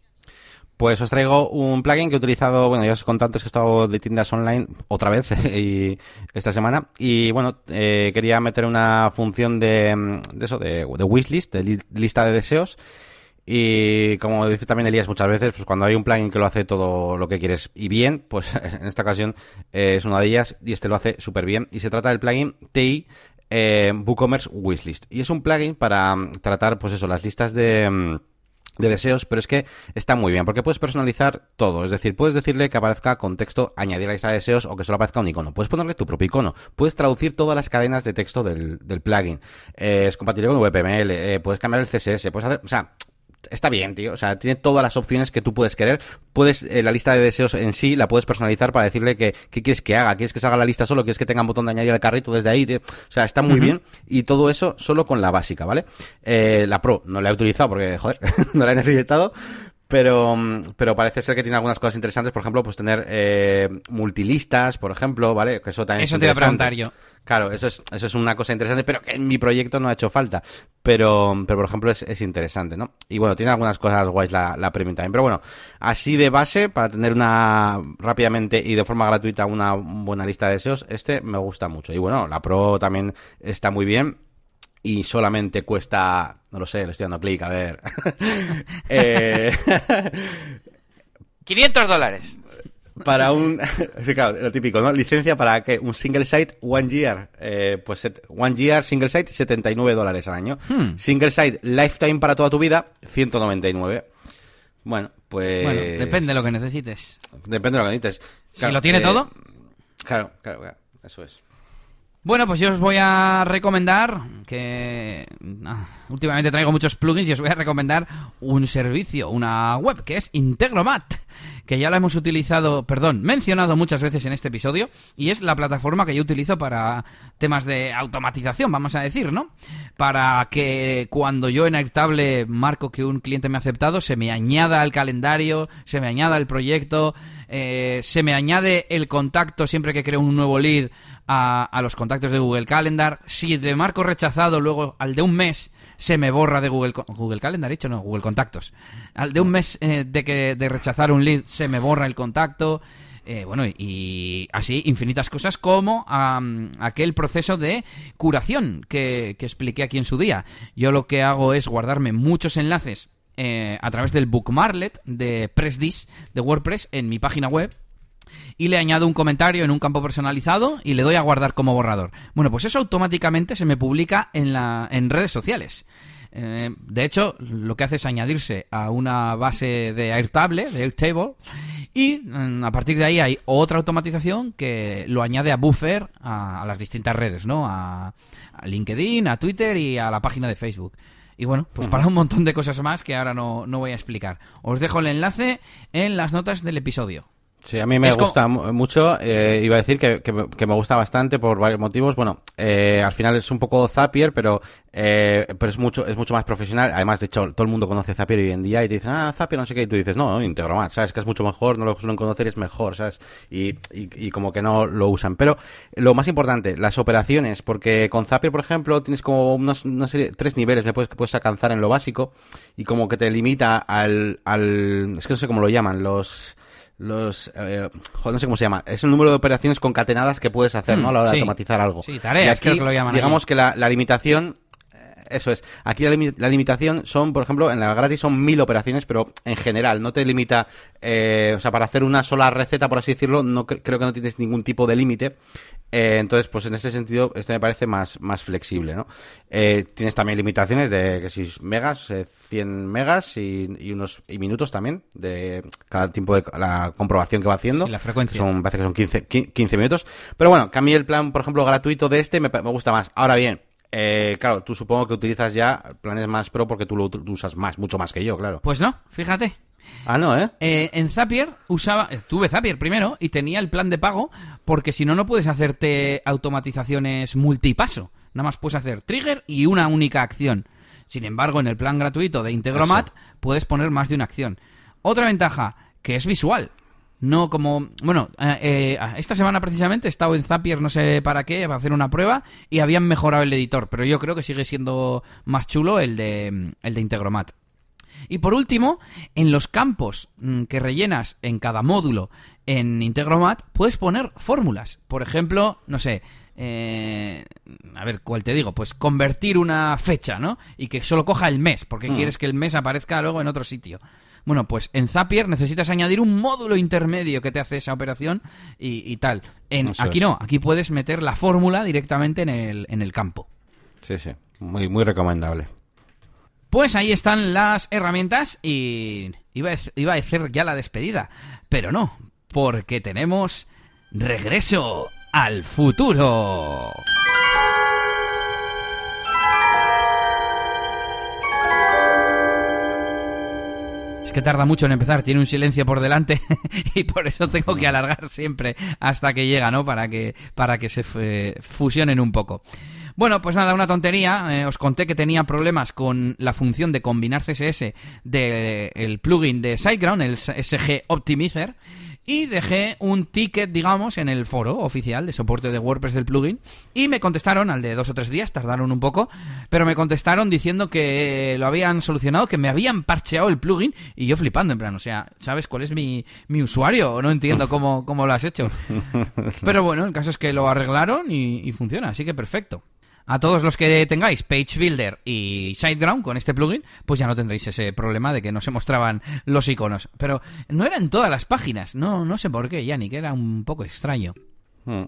Speaker 2: Pues os traigo un plugin que he utilizado, bueno, ya os conté antes que he estado de tiendas online otra vez (laughs) y esta semana. Y bueno, eh, quería meter una función de, de eso, de, wishlist, de li lista de deseos. Y como dice también Elías muchas veces, pues cuando hay un plugin que lo hace todo lo que quieres y bien, pues (laughs) en esta ocasión eh, es una de ellas y este lo hace súper bien. Y se trata del plugin TI eh, WooCommerce Wishlist. Y es un plugin para tratar, pues eso, las listas de de deseos, pero es que está muy bien, porque puedes personalizar todo, es decir, puedes decirle que aparezca con texto, añadir la lista de deseos o que solo aparezca un icono, puedes ponerle tu propio icono, puedes traducir todas las cadenas de texto del, del plugin, eh, es compatible con VPML, eh, puedes cambiar el CSS, puedes hacer, o sea, está bien, tío. O sea, tiene todas las opciones que tú puedes querer. Puedes, eh, la lista de deseos en sí la puedes personalizar para decirle que, qué quieres que haga. ¿Quieres que salga la lista solo? ¿Quieres que tenga un botón de añadir al carrito desde ahí? Tío? O sea, está muy uh -huh. bien. Y todo eso solo con la básica, ¿vale? Eh, la Pro no la he utilizado porque, joder, (laughs) no la he necesitado. Pero, pero parece ser que tiene algunas cosas interesantes, por ejemplo, pues tener eh, multilistas, por ejemplo, ¿vale? Que eso también
Speaker 1: eso te iba a preguntar yo.
Speaker 2: Claro, eso es, eso es una cosa interesante, pero que en mi proyecto no ha hecho falta. Pero, pero por ejemplo, es, es interesante, ¿no? Y bueno, tiene algunas cosas guays la, la premium también. Pero bueno, así de base, para tener una rápidamente y de forma gratuita una buena lista de deseos, este me gusta mucho. Y bueno, la Pro también está muy bien y solamente cuesta, no lo sé, le estoy dando clic, a ver. (laughs) eh... (laughs)
Speaker 1: 500 dólares.
Speaker 2: Para un, (laughs) claro, lo típico, ¿no? Licencia para que un single site one year, eh, pues one year single site 79 dólares al año. Hmm. Single site lifetime para toda tu vida 199. Bueno, pues.
Speaker 1: Bueno, depende de lo que necesites.
Speaker 2: Depende de lo que necesites.
Speaker 1: Claro, si lo tiene eh, todo.
Speaker 2: Claro, claro, claro, eso es.
Speaker 1: Bueno, pues yo os voy a recomendar que ah, últimamente traigo muchos plugins y os voy a recomendar un servicio, una web que es Integromat, que ya la hemos utilizado, perdón, mencionado muchas veces en este episodio y es la plataforma que yo utilizo para temas de automatización, vamos a decir, ¿no? Para que cuando yo en Airtable marco que un cliente me ha aceptado, se me añada al calendario, se me añada el proyecto, eh, se me añade el contacto siempre que creo un nuevo lead a, los contactos de Google Calendar. Si de marco rechazado, luego al de un mes se me borra de Google Google Calendar, dicho no, Google Contactos. Al de un mes eh, de que de rechazar un lead se me borra el contacto. Eh, bueno, y así infinitas cosas como aquel proceso de curación que, que expliqué aquí en su día. Yo lo que hago es guardarme muchos enlaces eh, a través del bookmarklet de PressDis de WordPress en mi página web y le añado un comentario en un campo personalizado y le doy a guardar como borrador. Bueno, pues eso automáticamente se me publica en, la, en redes sociales. Eh, de hecho, lo que hace es añadirse a una base de Airtable, de Airtable, y mm, a partir de ahí hay otra automatización que lo añade a Buffer, a, las distintas redes, ¿no? A, a, LinkedIn, a Twitter y a la página de Facebook. Y bueno, pues para un montón de cosas más que ahora no, no voy a explicar. Os dejo el enlace en las notas del episodio.
Speaker 2: Sí, a mí me gusta mucho. Eh, iba a decir que, que, me gusta bastante por varios motivos. Bueno, eh, al final es un poco Zapier, pero eh, pero es mucho es mucho más profesional. Además, de hecho, todo el mundo conoce Zapier hoy en día y te dicen, ah, Zapier no sé qué. Y tú dices, no, no más. Sabes que es mucho mejor, no lo suelen conocer, es mejor, ¿sabes? Y, y, y, como que no lo usan. Pero lo más importante, las operaciones, porque con Zapier, por ejemplo, tienes como unos, no sé, tres niveles me puedes, que puedes alcanzar en lo básico y como que te limita al, al, es que no sé cómo lo llaman, los, los eh, no sé cómo se llama. Es el número de operaciones concatenadas que puedes hacer no a la hora de automatizar algo.
Speaker 1: Sí tareas que lo llaman
Speaker 2: digamos que la, la limitación eso es. Aquí la, limitación son, por ejemplo, en la gratis son mil operaciones, pero en general no te limita, eh, o sea, para hacer una sola receta, por así decirlo, no creo que no tienes ningún tipo de límite. Eh, entonces, pues en ese sentido, este me parece más, más flexible, ¿no? Eh, tienes también limitaciones de que si megas, 100 megas y, unos y minutos también de cada tiempo de la comprobación que va haciendo.
Speaker 1: la frecuencia.
Speaker 2: Son, parece que son 15, 15 minutos. Pero bueno, que a mí el plan, por ejemplo, gratuito de este me, me gusta más. Ahora bien, eh, claro, tú supongo que utilizas ya planes más pro porque tú lo usas más, mucho más que yo, claro.
Speaker 1: Pues no, fíjate.
Speaker 2: Ah, no, ¿eh?
Speaker 1: eh en Zapier usaba, eh, tuve Zapier primero y tenía el plan de pago porque si no, no puedes hacerte automatizaciones multipaso. Nada más puedes hacer trigger y una única acción. Sin embargo, en el plan gratuito de Integromat puedes poner más de una acción. Otra ventaja, que es visual. No como... Bueno, eh, eh, esta semana precisamente he estado en Zapier, no sé para qué, para hacer una prueba y habían mejorado el editor, pero yo creo que sigue siendo más chulo el de, el de Integromat. Y por último, en los campos mm, que rellenas en cada módulo en Integromat, puedes poner fórmulas. Por ejemplo, no sé, eh, a ver, ¿cuál te digo? Pues convertir una fecha, ¿no? Y que solo coja el mes, porque mm. quieres que el mes aparezca luego en otro sitio. Bueno, pues en Zapier necesitas añadir un módulo intermedio que te hace esa operación y, tal. En, aquí no, aquí puedes meter la fórmula directamente en el, en el campo.
Speaker 2: Sí, sí, muy, muy recomendable.
Speaker 1: Pues ahí están las herramientas y iba a, iba a hacer ya la despedida, pero no, porque tenemos regreso al futuro. Que tarda mucho en empezar, tiene un silencio por delante (laughs) y por eso tengo que alargar siempre hasta que llega, ¿no? Para que, para que se fusionen un poco. Bueno, pues nada, una tontería. Eh, os conté que tenía problemas con la función de combinar CSS del plugin de SiteGround, el SG Optimizer y dejé un ticket, digamos, en el foro oficial de soporte de WordPress del plugin y me contestaron al de dos o tres días, tardaron un poco, pero me contestaron diciendo que lo habían solucionado, que me habían parcheado el plugin y yo flipando, en plan, o sea, ¿sabes cuál es mi, mi usuario? No entiendo cómo, cómo lo has hecho. (laughs) Pero bueno, el caso es que lo arreglaron y, y funciona, así que perfecto a todos los que tengáis Page Builder y SiteGround con este plugin, pues ya no tendréis ese problema de que no se mostraban los iconos. Pero no eran todas las páginas, no, no sé por qué, Yannick, era un poco extraño. Hmm.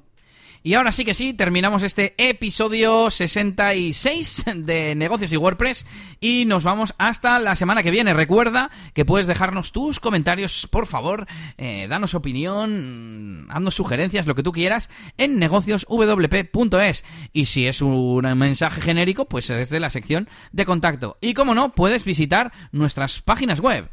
Speaker 1: Y ahora sí que sí, terminamos este episodio 66 de Negocios y WordPress y nos vamos hasta la semana que viene. Recuerda que puedes dejarnos tus comentarios, por favor, eh, danos opinión, haznos sugerencias, lo que tú quieras, en negocioswp.es. Y si es un mensaje genérico, pues desde la sección de contacto. Y como no, puedes visitar nuestras páginas web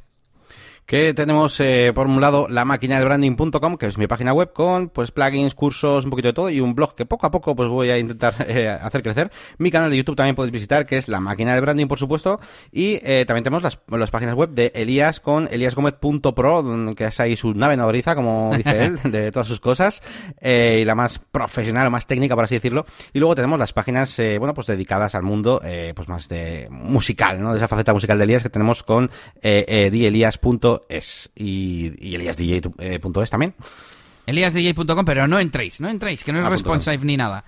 Speaker 2: que tenemos eh, por un lado la máquina del branding.com, que es mi página web con pues plugins, cursos, un poquito de todo y un blog que poco a poco pues voy a intentar (laughs) eh, hacer crecer. Mi canal de YouTube también podéis visitar, que es la máquina del branding, por supuesto, y eh, también tenemos las, las, páginas web de Elías con eliasgomez.pro, que es ahí su nave nodriza, como dice él, (laughs) de todas sus cosas, y la más profesional, más técnica, por así decirlo. Y luego tenemos las páginas, bueno, pues dedicadas al mundo, pues más de musical, ¿no? De esa faceta musical de Elías que tenemos con eh, es y, y eliasdj.es también.
Speaker 1: Eliasdj.com, pero no entréis, no entréis, que no es ah, responsive ni nada.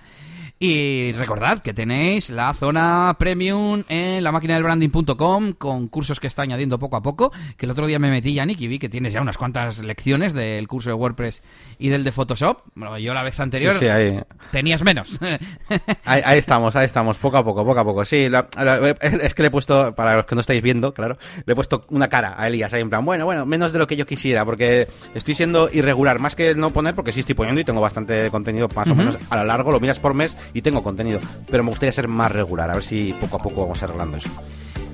Speaker 1: Y recordad que tenéis la zona premium en la máquina del branding.com con cursos que está añadiendo poco a poco. Que el otro día me metí, Yannick, y vi que tienes ya unas cuantas lecciones del curso de WordPress y del de Photoshop. Bueno, yo la vez anterior
Speaker 2: Sí, sí, ahí.
Speaker 1: tenías menos.
Speaker 2: Ahí, ahí estamos, ahí estamos, poco a poco, poco a poco. Sí, la- la- es que le he puesto, para los que no estáis viendo, claro, le he puesto una cara a Elías ahí en plan, bueno, bueno, menos de lo que yo quisiera, porque estoy siendo irregular, más que no poner, porque sí estoy poniendo y tengo bastante contenido más o menos a lo largo, lo miras por mes y tengo contenido, pero me gustaría ser más regular, a ver si poco a poco vamos arreglando eso.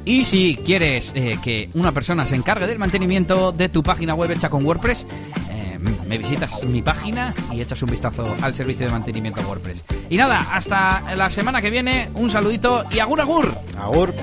Speaker 1: Y si quieres eh, que una persona se encargue del mantenimiento de tu página web hecha con WordPress, eh, me visitas mi página y echas un vistazo al servicio de mantenimiento WordPress. Y nada, hasta la semana que viene, un saludito y agur agur.
Speaker 2: Agur.